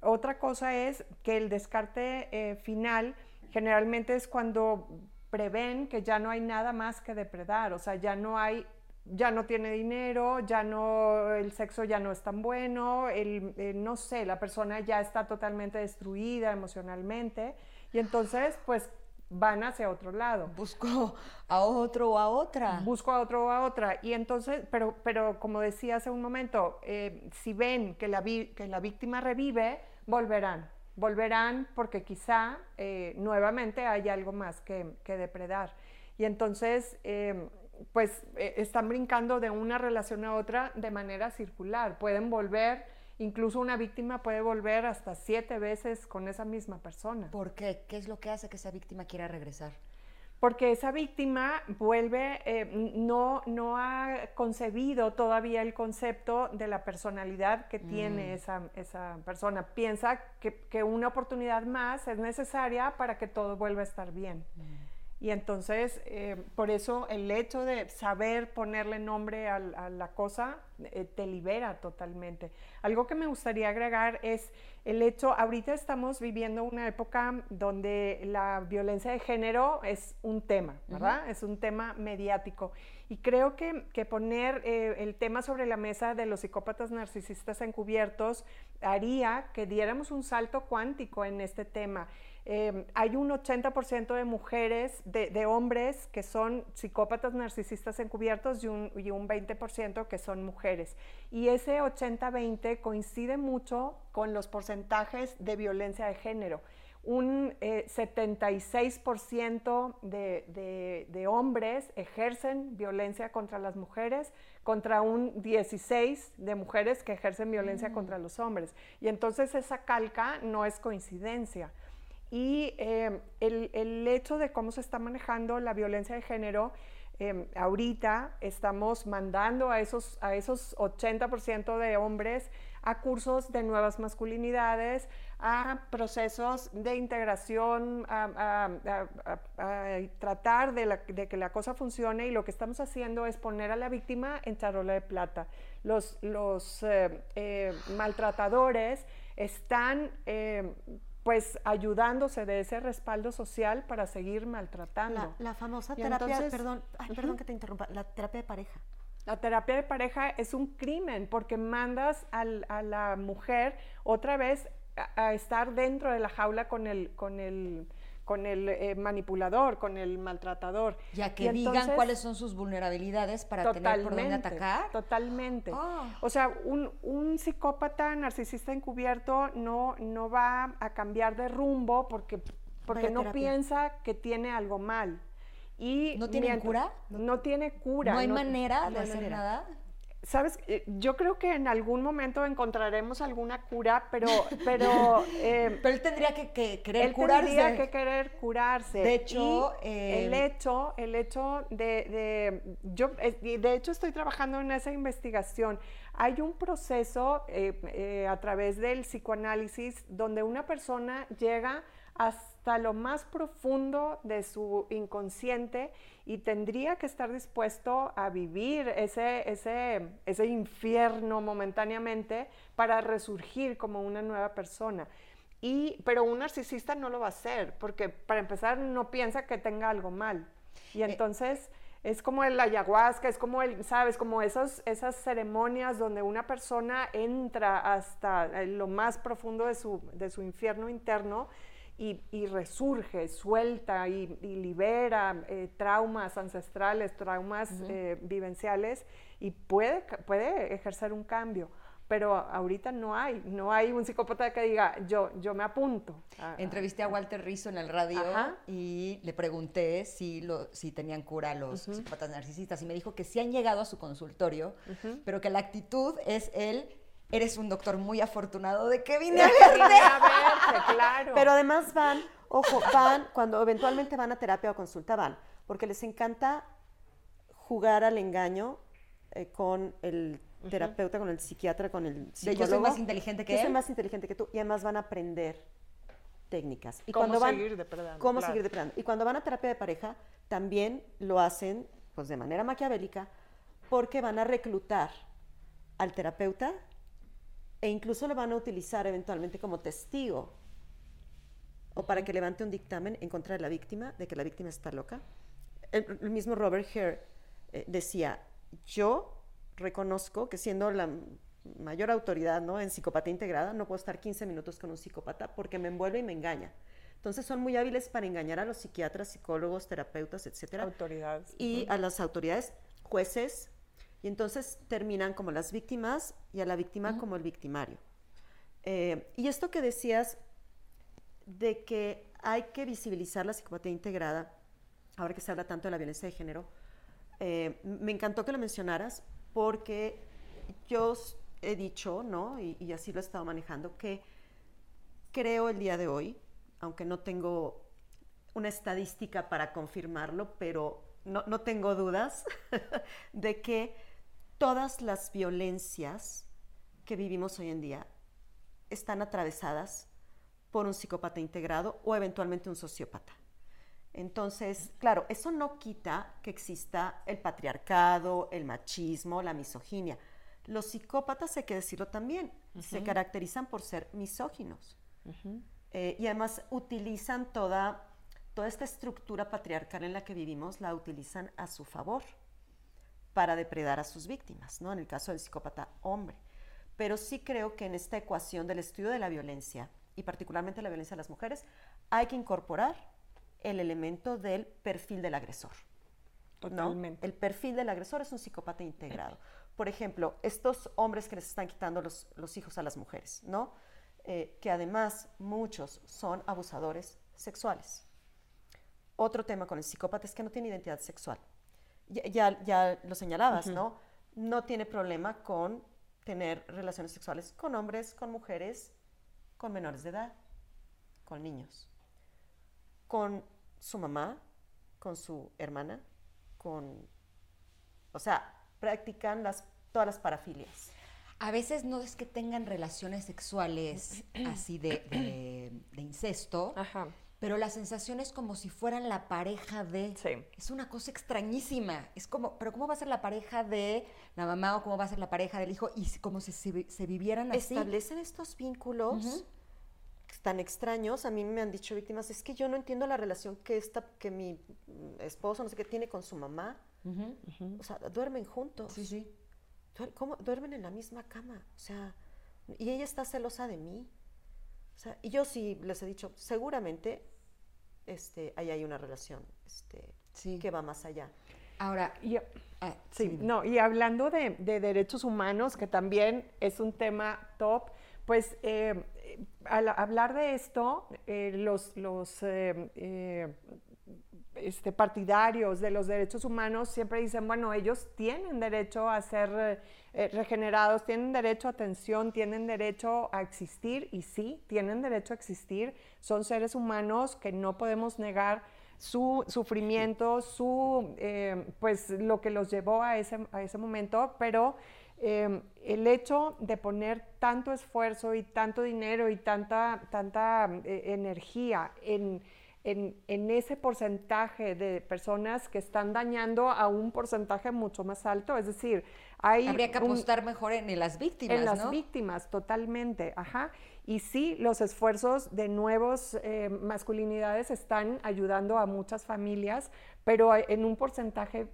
Otra cosa es que el descarte eh, final generalmente es cuando prevén que ya no hay nada más que depredar, o sea, ya no hay ya no tiene dinero, ya no, el sexo ya no es tan bueno, el, eh, no sé, la persona ya está totalmente destruida emocionalmente y entonces pues van hacia otro lado. Busco a otro o a otra. Busco a otro o a otra. Y entonces, pero, pero como decía hace un momento, eh, si ven que la, vi- que la víctima revive, volverán. Volverán porque quizá eh, nuevamente hay algo más que, que depredar. Y entonces, eh, pues eh, están brincando de una relación a otra de manera circular. Pueden volver, incluso una víctima puede volver hasta siete veces con esa misma persona. ¿Por qué? ¿Qué es lo que hace que esa víctima quiera regresar? Porque esa víctima vuelve, eh, no, no ha concebido todavía el concepto de la personalidad que tiene esa, esa persona. Piensa que, que una oportunidad más es necesaria para que todo vuelva a estar bien. Y entonces, eh, por eso el hecho de saber ponerle nombre al- a, la cosa eh, te libera totalmente. Algo que me gustaría agregar es el hecho, ahorita estamos viviendo una época donde la violencia de género es un tema, ¿verdad? Es un tema mediático. Y creo que, que poner eh, el tema sobre la mesa de los psicópatas narcisistas encubiertos haría que diéramos un salto cuántico en este tema. Eh, hay un 80% de mujeres, de, de hombres que son psicópatas narcisistas encubiertos y un, y un 20% que son mujeres. Y ese 80-20 coincide mucho con los porcentajes de violencia de género. Un eh, 76% de, de, de hombres ejercen violencia contra las mujeres contra un 16 de mujeres que ejercen violencia contra los hombres. Y entonces esa calca no es coincidencia. Y eh, el, el hecho de cómo se está manejando la violencia de género, eh, ahorita estamos mandando a esos, a esos 80% de hombres a cursos de nuevas masculinidades, a procesos de integración, a, a- a- a- tratar de, la- de que la cosa funcione y lo que estamos haciendo es poner a la víctima en charola de plata. Los, los eh, eh, maltratadores están eh, pues ayudándose de ese respaldo social para seguir maltratando. La, la famosa Y terapia, entonces- perdón, ay, perdón que te interrumpa, la terapia de pareja. La terapia de pareja es un crimen porque mandas al- a la mujer otra vez a, a estar dentro de la jaula con el, con el, con el eh, manipulador, con el maltratador. Ya que digan cuáles son sus vulnerabilidades para tener por dónde atacar. Totalmente. Ah. O sea, un, un, psicópata narcisista encubierto no, no va a cambiar de rumbo porque, porque no piensa que tiene algo mal. Y ¿No tiene cura? No tiene cura. ¿No hay manera de hacer nada? Sabes, eh, yo creo que en algún momento encontraremos alguna cura, pero... Pero, eh, pero él tendría que, que querer él curarse. tendría que querer curarse. De hecho... el eh, hecho, el hecho de... de yo, de hecho, estoy trabajando en esa investigación. Hay un proceso a través del psicoanálisis donde una persona llega hasta lo más profundo de su inconsciente y tendría que estar dispuesto a vivir ese, ese, ese infierno momentáneamente para resurgir como una nueva persona. Y, pero un narcisista no lo va a hacer, porque para empezar no piensa que tenga algo mal. Y eh, entonces es como el ayahuasca, es como el, sabes, como esos, esas ceremonias donde una persona entra hasta lo más profundo de su, de su infierno interno y, resurge, suelta y, libera eh, traumas ancestrales, traumas eh, vivenciales y puede, puede ejercer un cambio. Pero ahorita no hay, no hay un psicópata que diga, yo, yo me apunto. Entrevisté a Walter Rizzo en el radio y le pregunté si, lo, si tenían cura los psicópatas narcisistas y me dijo que sí han llegado a su consultorio, pero que la actitud es el eres un doctor muy afortunado de que vine a verte. claro. Pero además van, ojo, van, cuando eventualmente van a terapia o consulta, van, porque les encanta jugar al engaño eh, con el terapeuta, con el psiquiatra, con el psicólogo. yo soy más inteligente que yo él. soy más inteligente que tú y además van a aprender técnicas. Y ¿Cómo cuando van, seguir depredando? ¿Cómo seguir depredando? Y cuando van a terapia de pareja, también lo hacen pues de manera maquiavélica porque van a reclutar al terapeuta e incluso lo van a utilizar eventualmente como testigo o para que levante un dictamen en contra de la víctima, de que la víctima está loca. El, mismo Robert Hare eh, decía, yo reconozco que siendo la mayor autoridad ¿no? en psicopatía integrada, no puedo estar 15 minutos con un psicópata porque me envuelve y me engaña. Entonces son muy hábiles para engañar a los psiquiatras, psicólogos, terapeutas, etcétera. Autoridades. Y a las autoridades, jueces, y entonces terminan como las víctimas y a la víctima como el victimario. Eh, y esto que decías de que hay que visibilizar la psicopatía integrada, ahora que se habla tanto de la violencia de género, eh, me encantó que lo mencionaras porque yo he dicho, ¿no? Y, y, así lo he estado manejando, que creo el día de hoy, aunque no tengo una estadística para confirmarlo, pero no, no tengo dudas de que todas las violencias que vivimos hoy en día están atravesadas por un psicópata integrado o eventualmente un sociópata. Entonces, claro, eso no quita que exista el patriarcado, el machismo, la misoginia. Los psicópatas, hay que decirlo también, se caracterizan por ser misóginos. Eh, y además utilizan toda, toda esta estructura patriarcal en la que vivimos, la utilizan a su favor para depredar a sus víctimas, ¿no? En el caso del psicópata hombre. Pero sí creo que en esta ecuación del estudio de la violencia, y particularmente la violencia de las mujeres, hay que incorporar el elemento del perfil del agresor. Totalmente. El perfil del agresor es un psicópata integrado. Por ejemplo, estos hombres que les están quitando los, hijos a las mujeres, ¿no? Eh, que además muchos son abusadores sexuales. Otro tema con el psicópata es que no tiene identidad sexual ya, ya, lo señalabas, ¿no? No tiene problema con tener relaciones sexuales con hombres, con mujeres, con menores de edad, con niños, con su mamá, con su hermana, con... O sea, practican las, todas las parafilias. A veces no es que tengan relaciones sexuales así de, de incesto, Ajá pero la sensación es como si fueran la pareja de... Sí. Es una cosa extrañísima. Es como, pero ¿cómo va a ser la pareja de la mamá o cómo va a ser la pareja del hijo? Y como si se, vivieran así. Establecen estos vínculos tan extraños. A mí me han dicho víctimas, es que yo no entiendo la relación que, esta, que mi esposo, no sé qué, tiene con su mamá. O sea, duermen juntos. Sí, sí. ¿Cómo? Duermen en la misma cama. O sea, y ella está celosa de mí. O sea, y yo sí les he dicho, seguramente este, ahí hay una relación este, Sí. que va más allá. Ahora, Y- ah, Sí, no, y hablando de, de derechos humanos, que también es un tema top, pues eh, eh, al hablar de esto, eh, los, los eh, eh, este, partidarios de los derechos humanos siempre dicen, bueno, ellos tienen derecho a ser eh, regenerados, tienen derecho a atención, tienen derecho a existir, y sí, tienen derecho a existir, son seres humanos que no podemos negar su sufrimiento, su, eh, pues lo que los llevó a ese, a ese momento, pero eh, el hecho de poner tanto esfuerzo y tanto dinero y tanta, tanta energía en, en, en ese porcentaje de personas que están dañando a un porcentaje mucho más alto, es decir, hay habría que un- apostar mejor en las víctimas, en las ¿no? víctimas, totalmente, ajá. Y sí, los esfuerzos de nuevas eh, masculinidades están ayudando a muchas familias, pero en un porcentaje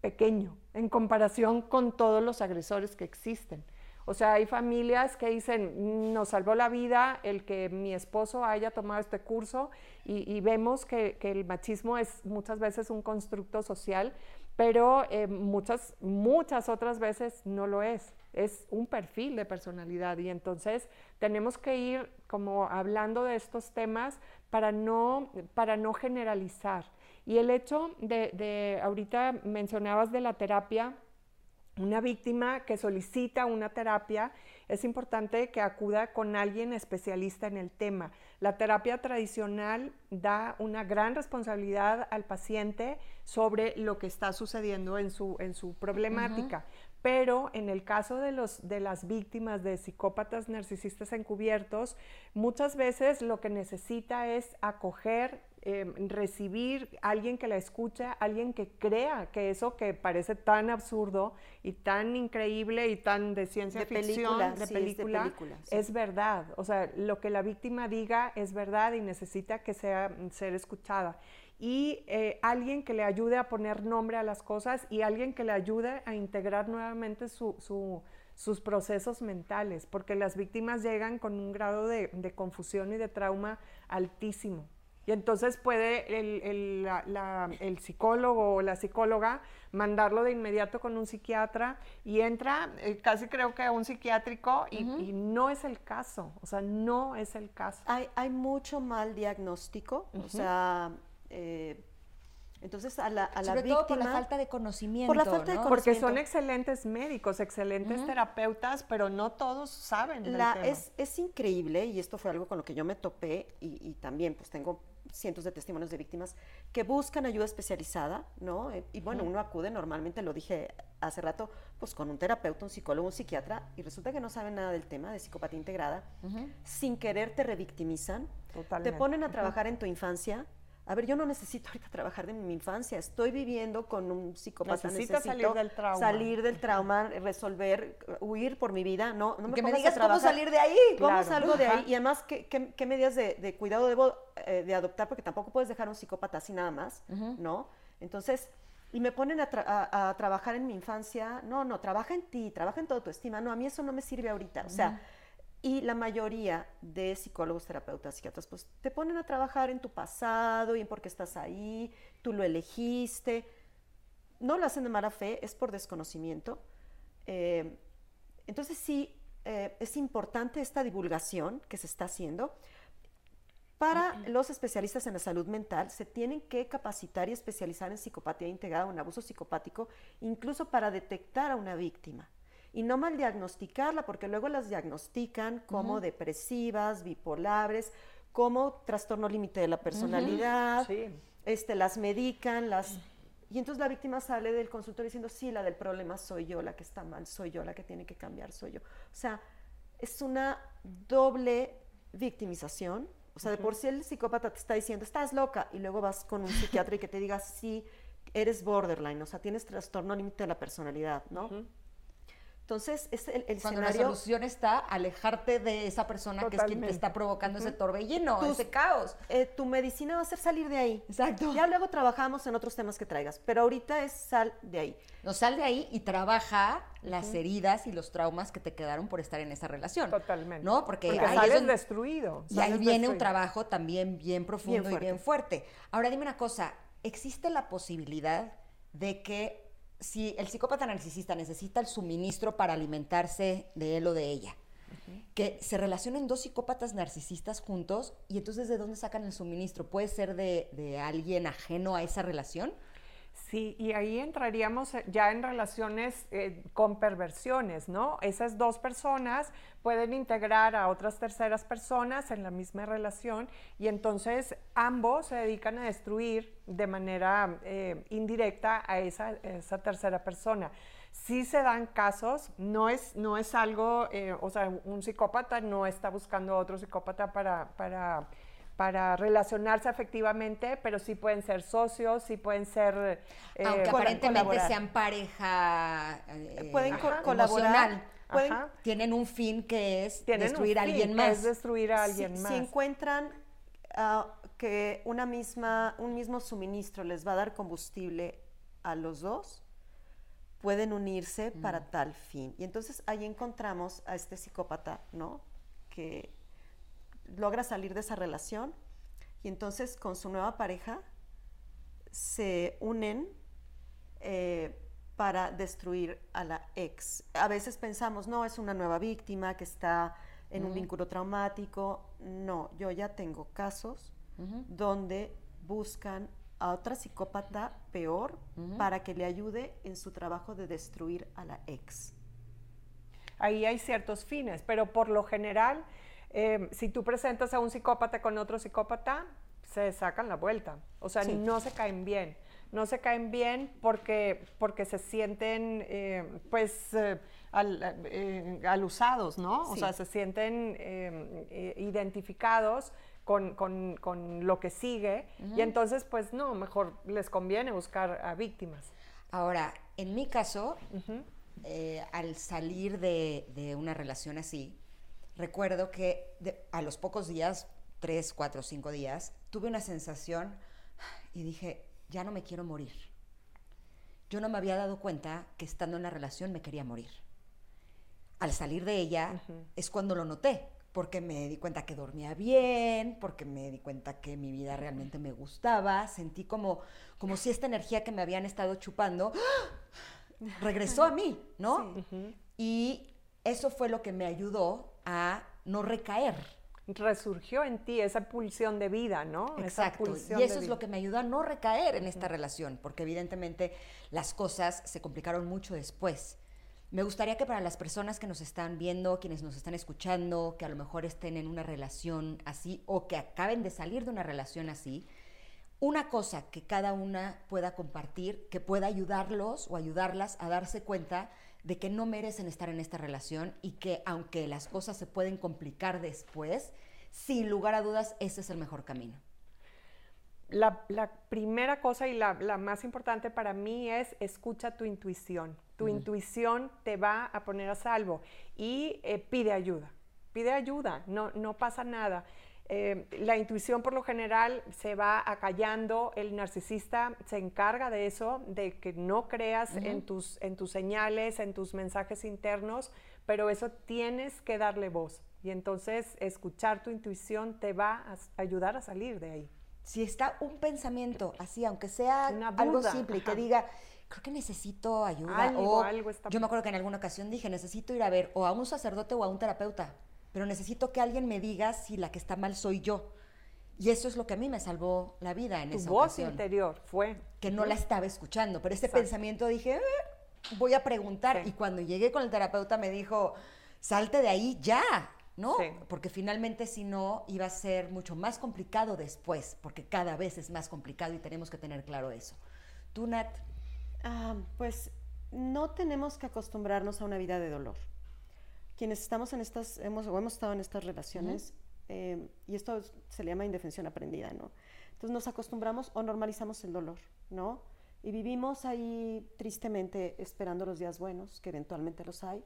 pequeño en comparación con todos los agresores que existen. O sea, hay familias que dicen, nos salvó la vida el que mi esposo haya tomado este curso y, vemos que, que el machismo es muchas veces un constructo social, pero eh, muchas, muchas otras veces no lo es. Es un perfil de personalidad y entonces tenemos que ir como hablando de estos temas para no, para no generalizar. Y el hecho de, de, ahorita mencionabas de la terapia, una víctima que solicita una terapia, es importante que acuda con alguien especialista en el tema. La terapia tradicional da una gran responsabilidad al paciente sobre lo que está sucediendo en su, en su problemática. Pero en el caso de, los, de las víctimas de psicópatas narcisistas encubiertos, muchas veces lo que necesita es acoger, eh, recibir alguien que la escuche, alguien que crea que eso que parece tan absurdo y tan increíble y tan de ciencia De ficción, película, de sí, es de película, película, sí. es verdad. O sea, lo que la víctima diga es verdad y necesita que sea mm, ser escuchada. Y eh, alguien que le ayude a poner nombre a las cosas y alguien que le ayude a integrar nuevamente su- su- sus procesos mentales, porque las víctimas llegan con un grado de, de confusión y de trauma altísimo. Y entonces puede el, el- la- la- el psicólogo o la psicóloga mandarlo de inmediato con un psiquiatra y entra eh, casi creo que a un psiquiátrico y, y no es el caso, o sea, no es el caso. Hay, hay mucho mal diagnóstico, o sea, eh, entonces a la, a la Sobre víctima... todo por la falta de conocimiento, Por la falta de ¿no? conocimiento. Porque son excelentes médicos, excelentes terapeutas, pero no todos saben del La- tema. es, es increíble, y esto fue algo con lo que yo me topé, y, y también pues tengo cientos de testimonios de víctimas que buscan ayuda especializada, ¿no? Eh, Y bueno, uno acude normalmente, lo dije hace rato, pues con un terapeuta, un psicólogo, un psiquiatra, y resulta que no saben nada del tema de psicopatía integrada, sin querer te revictimizan, Totalmente. te ponen a trabajar en tu infancia. A ver, yo no necesito ahorita trabajar de mi infancia, estoy viviendo con un psicópata, Necesitas necesito salir del trauma. salir del trauma, resolver, huir por mi vida, no, no me Que me digas cómo salir de ahí. ¿Cómo Claro. salgo de ahí? Y además, ¿qué, qué- qué medidas de, de cuidado debo eh, de adoptar? Porque tampoco puedes dejar a un psicópata así nada más, ¿no? Entonces, y me ponen a, tra- a- a trabajar en mi infancia. No, no, trabaja en ti, trabaja en toda tu estima. No, a mí eso no me sirve ahorita. O sea, y la mayoría de psicólogos, terapeutas, psiquiatras, pues te ponen a trabajar en tu pasado y en por qué estás ahí, tú lo elegiste. No lo hacen de mala fe, es por desconocimiento. Eh, entonces sí, eh, es importante esta divulgación que se está haciendo. Para los especialistas en la salud mental, se tienen que capacitar y especializar en psicopatía integrada o en abuso psicopático, incluso para detectar a una víctima. Y no mal diagnosticarla, porque luego las diagnostican como depresivas, bipolares, como trastorno límite de la personalidad, Sí. este, las medican, las... Y entonces la víctima sale del consultorio diciendo, sí, la del problema soy yo, la que está mal soy yo, la que tiene que cambiar soy yo. O sea, es una doble victimización. O sea, de por sí el psicópata te está diciendo, estás loca, y luego vas con un psiquiatra y que te diga, sí, eres borderline, o sea, tienes trastorno límite de la personalidad, ¿no? Entonces, es el, el Cuando escenario... la solución está alejarte de esa persona que es quien te está provocando ese torbellino, Tus- ese caos. eh, tu medicina va a ser salir de ahí. Exacto. Ya luego trabajamos en otros temas que traigas, pero ahorita es sal de ahí. No, sal de ahí y trabaja las heridas y los traumas que te quedaron por estar en esa relación. Totalmente. ¿No? Porque, Porque ahí es donde- destruido. Y ahí viene un trabajo también bien profundo Bien y bien fuerte. Ahora dime una cosa, ¿existe la posibilidad de que si el psicópata narcisista necesita el suministro para alimentarse de él o de ella, que se relacionen dos psicópatas narcisistas juntos y entonces de dónde sacan el suministro? ¿Puede ser de, de alguien ajeno a esa relación? Sí, y ahí entraríamos eh, ya en relaciones eh, con perversiones, ¿no? Esas dos personas pueden integrar a otras terceras personas en la misma relación y entonces ambos se dedican a destruir de manera eh, indirecta a esa, tercera persona. Sí se dan casos, no es, no es algo, o sea, un psicópata no está buscando a otro psicópata para, para para relacionarse afectivamente, pero sí pueden ser socios, sí pueden ser... eh, Aunque aparentemente colaborar. sean pareja eh, Pueden co- ajá, colaborar, emocional. pueden- Ajá. Tienen un fin que es destruir a alguien más. Es destruir a Si- alguien si, más. encuentran ah, que una misma, un mismo suministro les va a dar combustible a los dos, pueden unirse para tal fin. Y entonces ahí encontramos a este psicópata, ¿no? Que logra salir de esa relación y entonces con su nueva pareja se unen eh, para destruir a la ex. A veces pensamos, no, es una nueva víctima que está en un vínculo traumático. No, yo ya tengo casos donde buscan a otra psicópata peor para que le ayude en su trabajo de destruir a la ex. Ahí hay ciertos fines, pero por lo general, eh, si tú presentas a un psicópata con otro psicópata, se sacan la vuelta. O sea, Sí. no se caen bien. No se caen bien porque, porque se sienten, eh, pues, eh, al, eh, alusados, ¿no? O sea, se sienten eh, identificados con, con- con lo que sigue y entonces, pues, no, mejor les conviene buscar a víctimas. Ahora, en mi caso, eh, al salir de, de una relación así, recuerdo que de- a los pocos días, tres, cuatro, cinco días, tuve una sensación y dije, ya no me quiero morir. Yo no me había dado cuenta que estando en la relación me quería morir. Al salir de ella es cuando lo noté, porque me di cuenta que dormía bien, porque me di cuenta que mi vida realmente me gustaba, sentí como, como si esta energía que me habían estado chupando regresó a mí, ¿no? Y eso fue lo que me ayudó a no recaer. Resurgió en ti esa pulsión de vida, ¿no? Exacto. Y eso es vida. lo que me ayudó a no recaer en esta relación, porque evidentemente las cosas se complicaron mucho después. Me gustaría que para las personas que nos están viendo, quienes nos están escuchando, que a lo mejor estén en una relación así o que acaben de salir de una relación así, una cosa que cada una pueda compartir, que pueda ayudarlos o ayudarlas a darse cuenta de que no merecen estar en esta relación y que aunque las cosas se pueden complicar después, sin lugar a dudas, ese es el mejor camino. La, la primera cosa y la, la más importante para mí es escucha tu intuición. Tu intuición te va a poner a salvo y eh, pide ayuda. Pide ayuda, no, no pasa nada. Eh, la intuición por lo general se va acallando, el narcisista se encarga de eso, de que no creas en, tus, en tus señales, en tus mensajes internos, pero eso tienes que darle voz. Y entonces escuchar tu intuición te va a ayudar a salir de ahí. Si está un pensamiento así, aunque sea algo simple y que diga, creo que necesito ayuda. Algo, o algo está- yo me acuerdo que en alguna ocasión dije, necesito ir a ver o a un sacerdote o a un terapeuta, pero necesito que alguien me diga si la que está mal soy yo. Y eso es lo que a mí me salvó la vida en Tu esa voz ocasión. interior fue. que no la estaba escuchando, pero ese Exacto. pensamiento dije, "Eh, voy a preguntar. Sí. Y cuando llegué con el terapeuta me dijo, salte de ahí ya, ¿no? Sí. Porque finalmente si no iba a ser mucho más complicado después, porque cada vez es más complicado y tenemos que tener claro eso. Tú, Nat, Ah, pues no tenemos que acostumbrarnos a una vida de dolor. Quienes estamos en estas, hemos, o hemos estado en estas relaciones, eh, y esto es- se le llama indefensión aprendida, ¿no? Entonces nos acostumbramos o normalizamos el dolor, ¿no? Y vivimos ahí tristemente esperando los días buenos, que eventualmente los hay,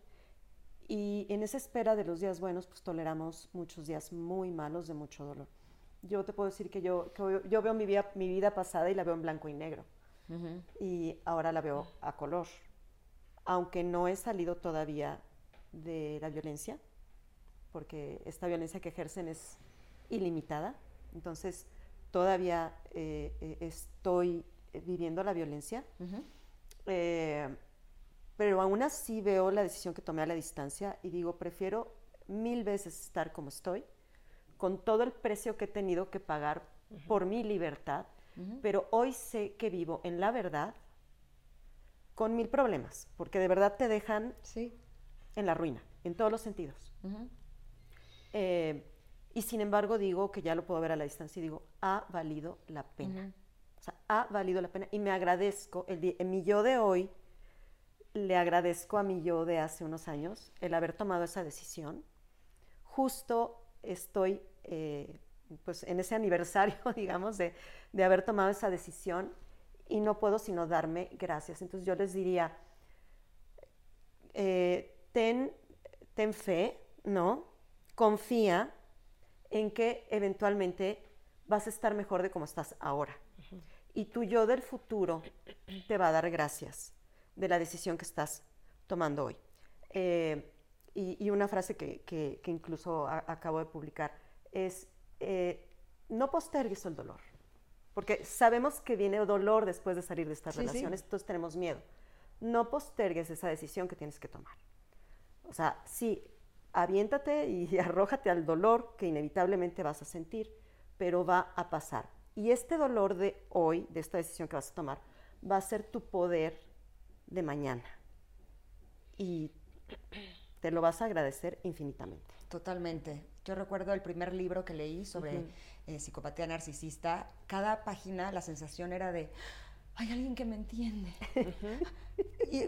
Y en esa espera de los días buenos, pues toleramos muchos días muy malos de mucho dolor. Yo te puedo decir que yo, que yo veo mi vida, mi vida pasada y la veo en blanco y negro. Y ahora la veo a color. Aunque no he salido todavía de la violencia, porque esta violencia que ejercen es ilimitada. Entonces, todavía eh, eh, estoy viviendo la violencia. Eh, pero aún así veo la decisión que tomé a la distancia y digo, prefiero mil veces estar como estoy, con todo el precio que he tenido que pagar por mi libertad, pero hoy sé que vivo en la verdad con mil problemas, porque de verdad te dejan en la ruina, en todos los sentidos. Eh, y sin embargo digo que ya lo puedo ver a la distancia y digo, ha valido la pena. O sea, ha valido la pena y me agradezco, el, mi yo de hoy, le agradezco a mi yo de hace unos años el haber tomado esa decisión. Justo estoy eh, pues en ese aniversario, digamos, de, de, haber tomado esa decisión y no puedo sino darme gracias. Entonces yo les diría, eh, ten, ten fe, ¿no? Confía en que eventualmente vas a estar mejor de como estás ahora. Y tu yo del futuro te va a dar gracias de la decisión que estás tomando hoy. Eh, y, una frase que, que, incluso acabo de publicar es, eh, no postergues el dolor, porque sabemos que viene dolor después de salir de estas relaciones, entonces tenemos miedo. No postergues esa decisión que tienes que tomar. O sea, sí, aviéntate y arrójate al dolor que inevitablemente vas a sentir, pero va a pasar. Y este dolor de hoy, de esta decisión que vas a tomar, va a ser tu poder de mañana. Y te lo vas a agradecer infinitamente. Totalmente. Yo recuerdo el primer libro que leí sobre eh, psicopatía narcisista. Cada página la sensación era de, hay alguien que me entiende. y,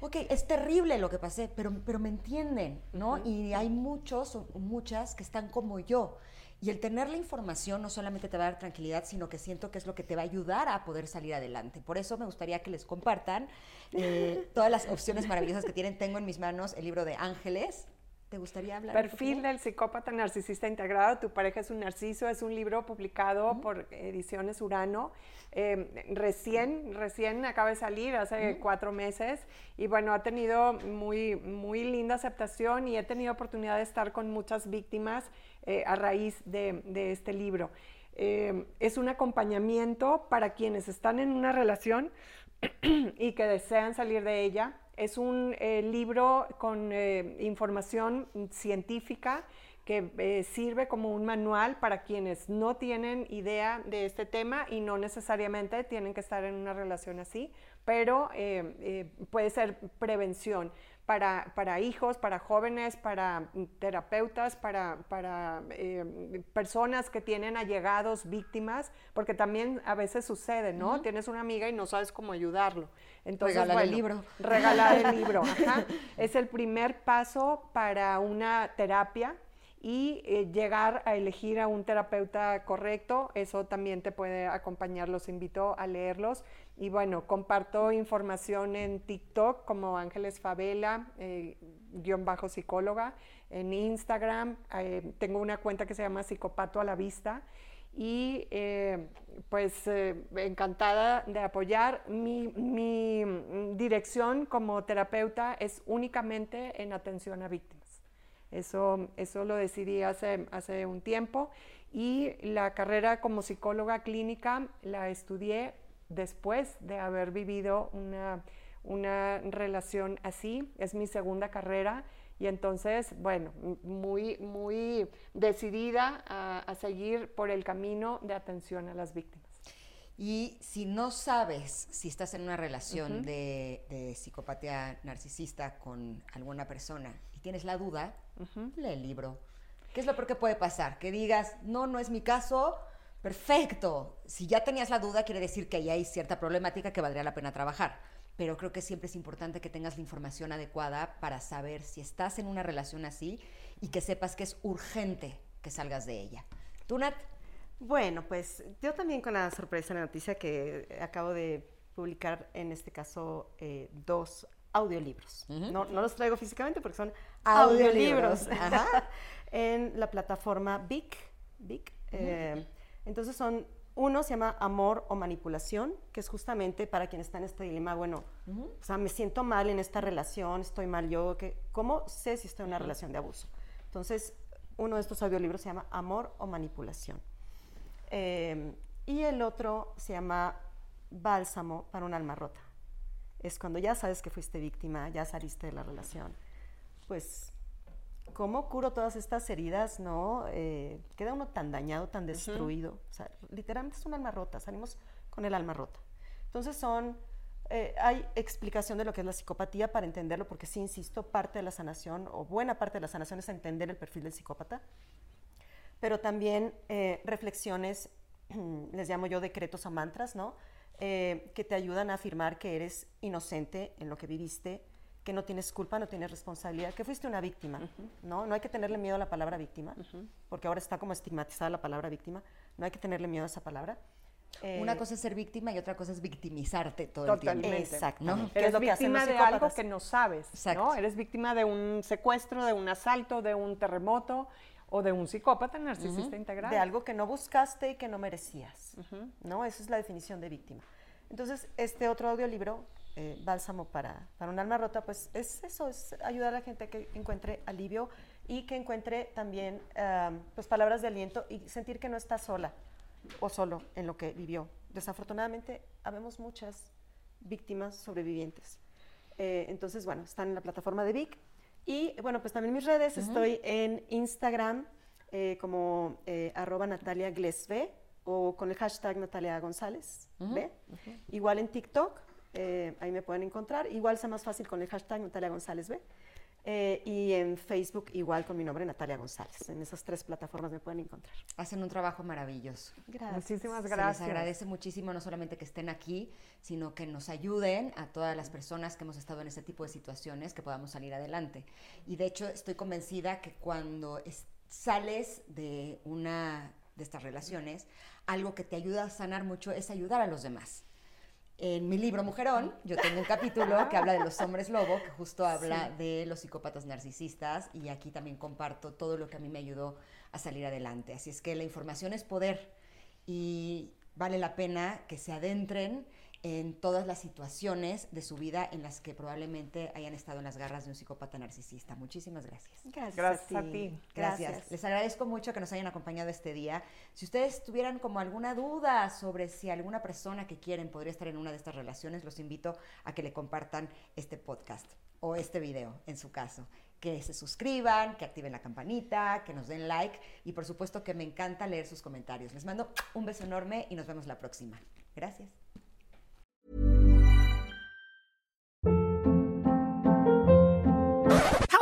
ok, es terrible lo que pasé, pero, pero me entienden, ¿no? Y hay muchos muchas que están como yo. Y el tener la información no solamente te va a dar tranquilidad, sino que siento que es lo que te va a ayudar a poder salir adelante. Por eso me gustaría que les compartan eh, todas las opciones maravillosas que tienen. Tengo en mis manos el libro de Ángeles, ¿Te gustaría hablar? Perfil del psicópata narcisista integrado. Tu pareja es un narciso. Es un libro publicado por Ediciones Urano. Em, recién, recién acaba de salir, hace cuatro meses. Y bueno, ha tenido muy, muy linda aceptación y he tenido oportunidad de estar con muchas víctimas eh, a raíz de, de este libro. Em, es un acompañamiento para quienes están en una relación y que desean salir de ella. Es un eh, libro con eh, información científica que eh, sirve como un manual para quienes no tienen idea de este tema y no necesariamente tienen que estar en una relación así, pero puede ser prevención para, para, hijos, para jóvenes, para terapeutas, para, para eh, personas que tienen allegados, víctimas, porque también a veces sucede, ¿no? Tienes una amiga y no sabes cómo ayudarlo. Entonces, regalar el libro. Regalar el libro. Es el primer paso para una terapia y eh, llegar a elegir a un terapeuta correcto, eso también te puede acompañar, los invito a leerlos. Y bueno, comparto información en TikTok como Ángeles Favela, eh, guion bajo psicóloga, en Instagram, eh, tengo una cuenta que se llama Psicopato a la Vista y pues encantada de apoyar. Mi, mi dirección como terapeuta es únicamente en atención a víctimas. Eso, eso lo decidí hace, hace un tiempo y la carrera como psicóloga clínica la estudié después de haber vivido una, una relación así. Es mi segunda carrera y entonces, bueno, muy, muy decidida a, seguir por el camino de atención a las víctimas. Y si no sabes si estás en una relación de, de, psicopatía narcisista con alguna persona y tienes la duda, lee el libro. ¿Qué es lo peor que puede pasar? Que digas, no, no es mi caso, perfecto. Si ya tenías la duda, quiere decir que ahí hay cierta problemática que valdría la pena trabajar. Pero creo que siempre es importante que tengas la información adecuada para saber si estás en una relación así y que sepas que es urgente que salgas de ella. ¿Tú, Nat? Bueno, pues yo también con la sorpresa de la noticia que acabo de publicar, en este caso, eh, dos audiolibros. no, no los traigo físicamente porque son Audiolibros. Ajá. en la plataforma Vic. Vic. eh, entonces son, uno se llama Amor o Manipulación, que es justamente para quien está en este dilema, bueno, o sea, me siento mal en esta relación, estoy mal yo, que, ¿cómo sé si estoy en una relación de abuso? Entonces, uno de estos audiolibros se llama Amor o Manipulación. Eh, y el otro se llama Bálsamo para un alma rota. Es cuando ya sabes que fuiste víctima, ya saliste de la relación. Pues, ¿cómo curo todas estas heridas? No, Eh, queda uno tan dañado, tan destruido. O sea, literalmente es un alma rota, salimos con el alma rota. Entonces son, eh, hay explicación de lo que es la psicopatía para entenderlo, porque sí, insisto, parte de la sanación, o buena parte de la sanación es entender el perfil del psicópata pero también eh, reflexiones, les llamo yo decretos o mantras, ¿no? Eh, que te ayudan a afirmar que eres inocente en lo que viviste, que no tienes culpa, no tienes responsabilidad, que fuiste una víctima, ¿no? No hay que tenerle miedo a la palabra víctima, porque ahora está como estigmatizada la palabra víctima, no hay que tenerle miedo a esa palabra. Eh, Una cosa es ser víctima y otra cosa es victimizarte todo el tiempo. Totalmente. Exactamente. Eres lo víctima de algo que no sabes, Exacto. ¿no? Eres víctima de un secuestro, de un asalto, de un terremoto o de un psicópata narcisista integral. de algo que no buscaste y que no merecías. ¿no? Esa es la definición de víctima. Entonces, este otro audiolibro, eh, Bálsamo para, para un alma rota, pues es eso, es ayudar a la gente a que encuentre alivio y que encuentre también ah, pues palabras de aliento y sentir que no está sola o solo en lo que vivió. Desafortunadamente, habemos muchas víctimas sobrevivientes. Eh, entonces, bueno, están en la plataforma de Vic. Y bueno, pues también mis redes, estoy en Instagram eh, como eh, arroba Natalia Glesve o con el hashtag Natalia González, ¿ve? Igual en TikTok, eh, ahí me pueden encontrar. Igual sea más fácil con el hashtag Natalia González, ¿ve? Eh, y en Facebook igual con mi nombre Natalia González. En esas tres plataformas me pueden encontrar. Hacen un trabajo maravilloso. Gracias. Muchísimas Se gracias. les agradece muchísimo no solamente que estén aquí, sino que nos ayuden a todas las personas que hemos estado en este tipo de situaciones, que podamos salir adelante. Y de hecho estoy convencida que cuando es- sales de una de estas relaciones, algo que te ayuda a sanar mucho es ayudar a los demás. En mi libro Mujerón, yo tengo un capítulo que habla de los hombres lobo, que justo habla de los psicópatas narcisistas, y aquí también comparto todo lo que a mí me ayudó a salir adelante. Así es que la información es poder y vale la pena que se adentren en todas las situaciones de su vida en las que probablemente hayan estado en las garras de un psicópata narcisista. Muchísimas gracias. Gracias, Gracias a ti. Gracias. Les agradezco mucho que nos hayan acompañado este día. Si ustedes tuvieran como alguna duda sobre si alguna persona que quieren podría estar en una de estas relaciones, los invito a que le compartan este podcast o este video en su caso. Que se suscriban, que activen la campanita, que nos den like y por supuesto que me encanta leer sus comentarios. Les mando un beso enorme y nos vemos la próxima. Gracias.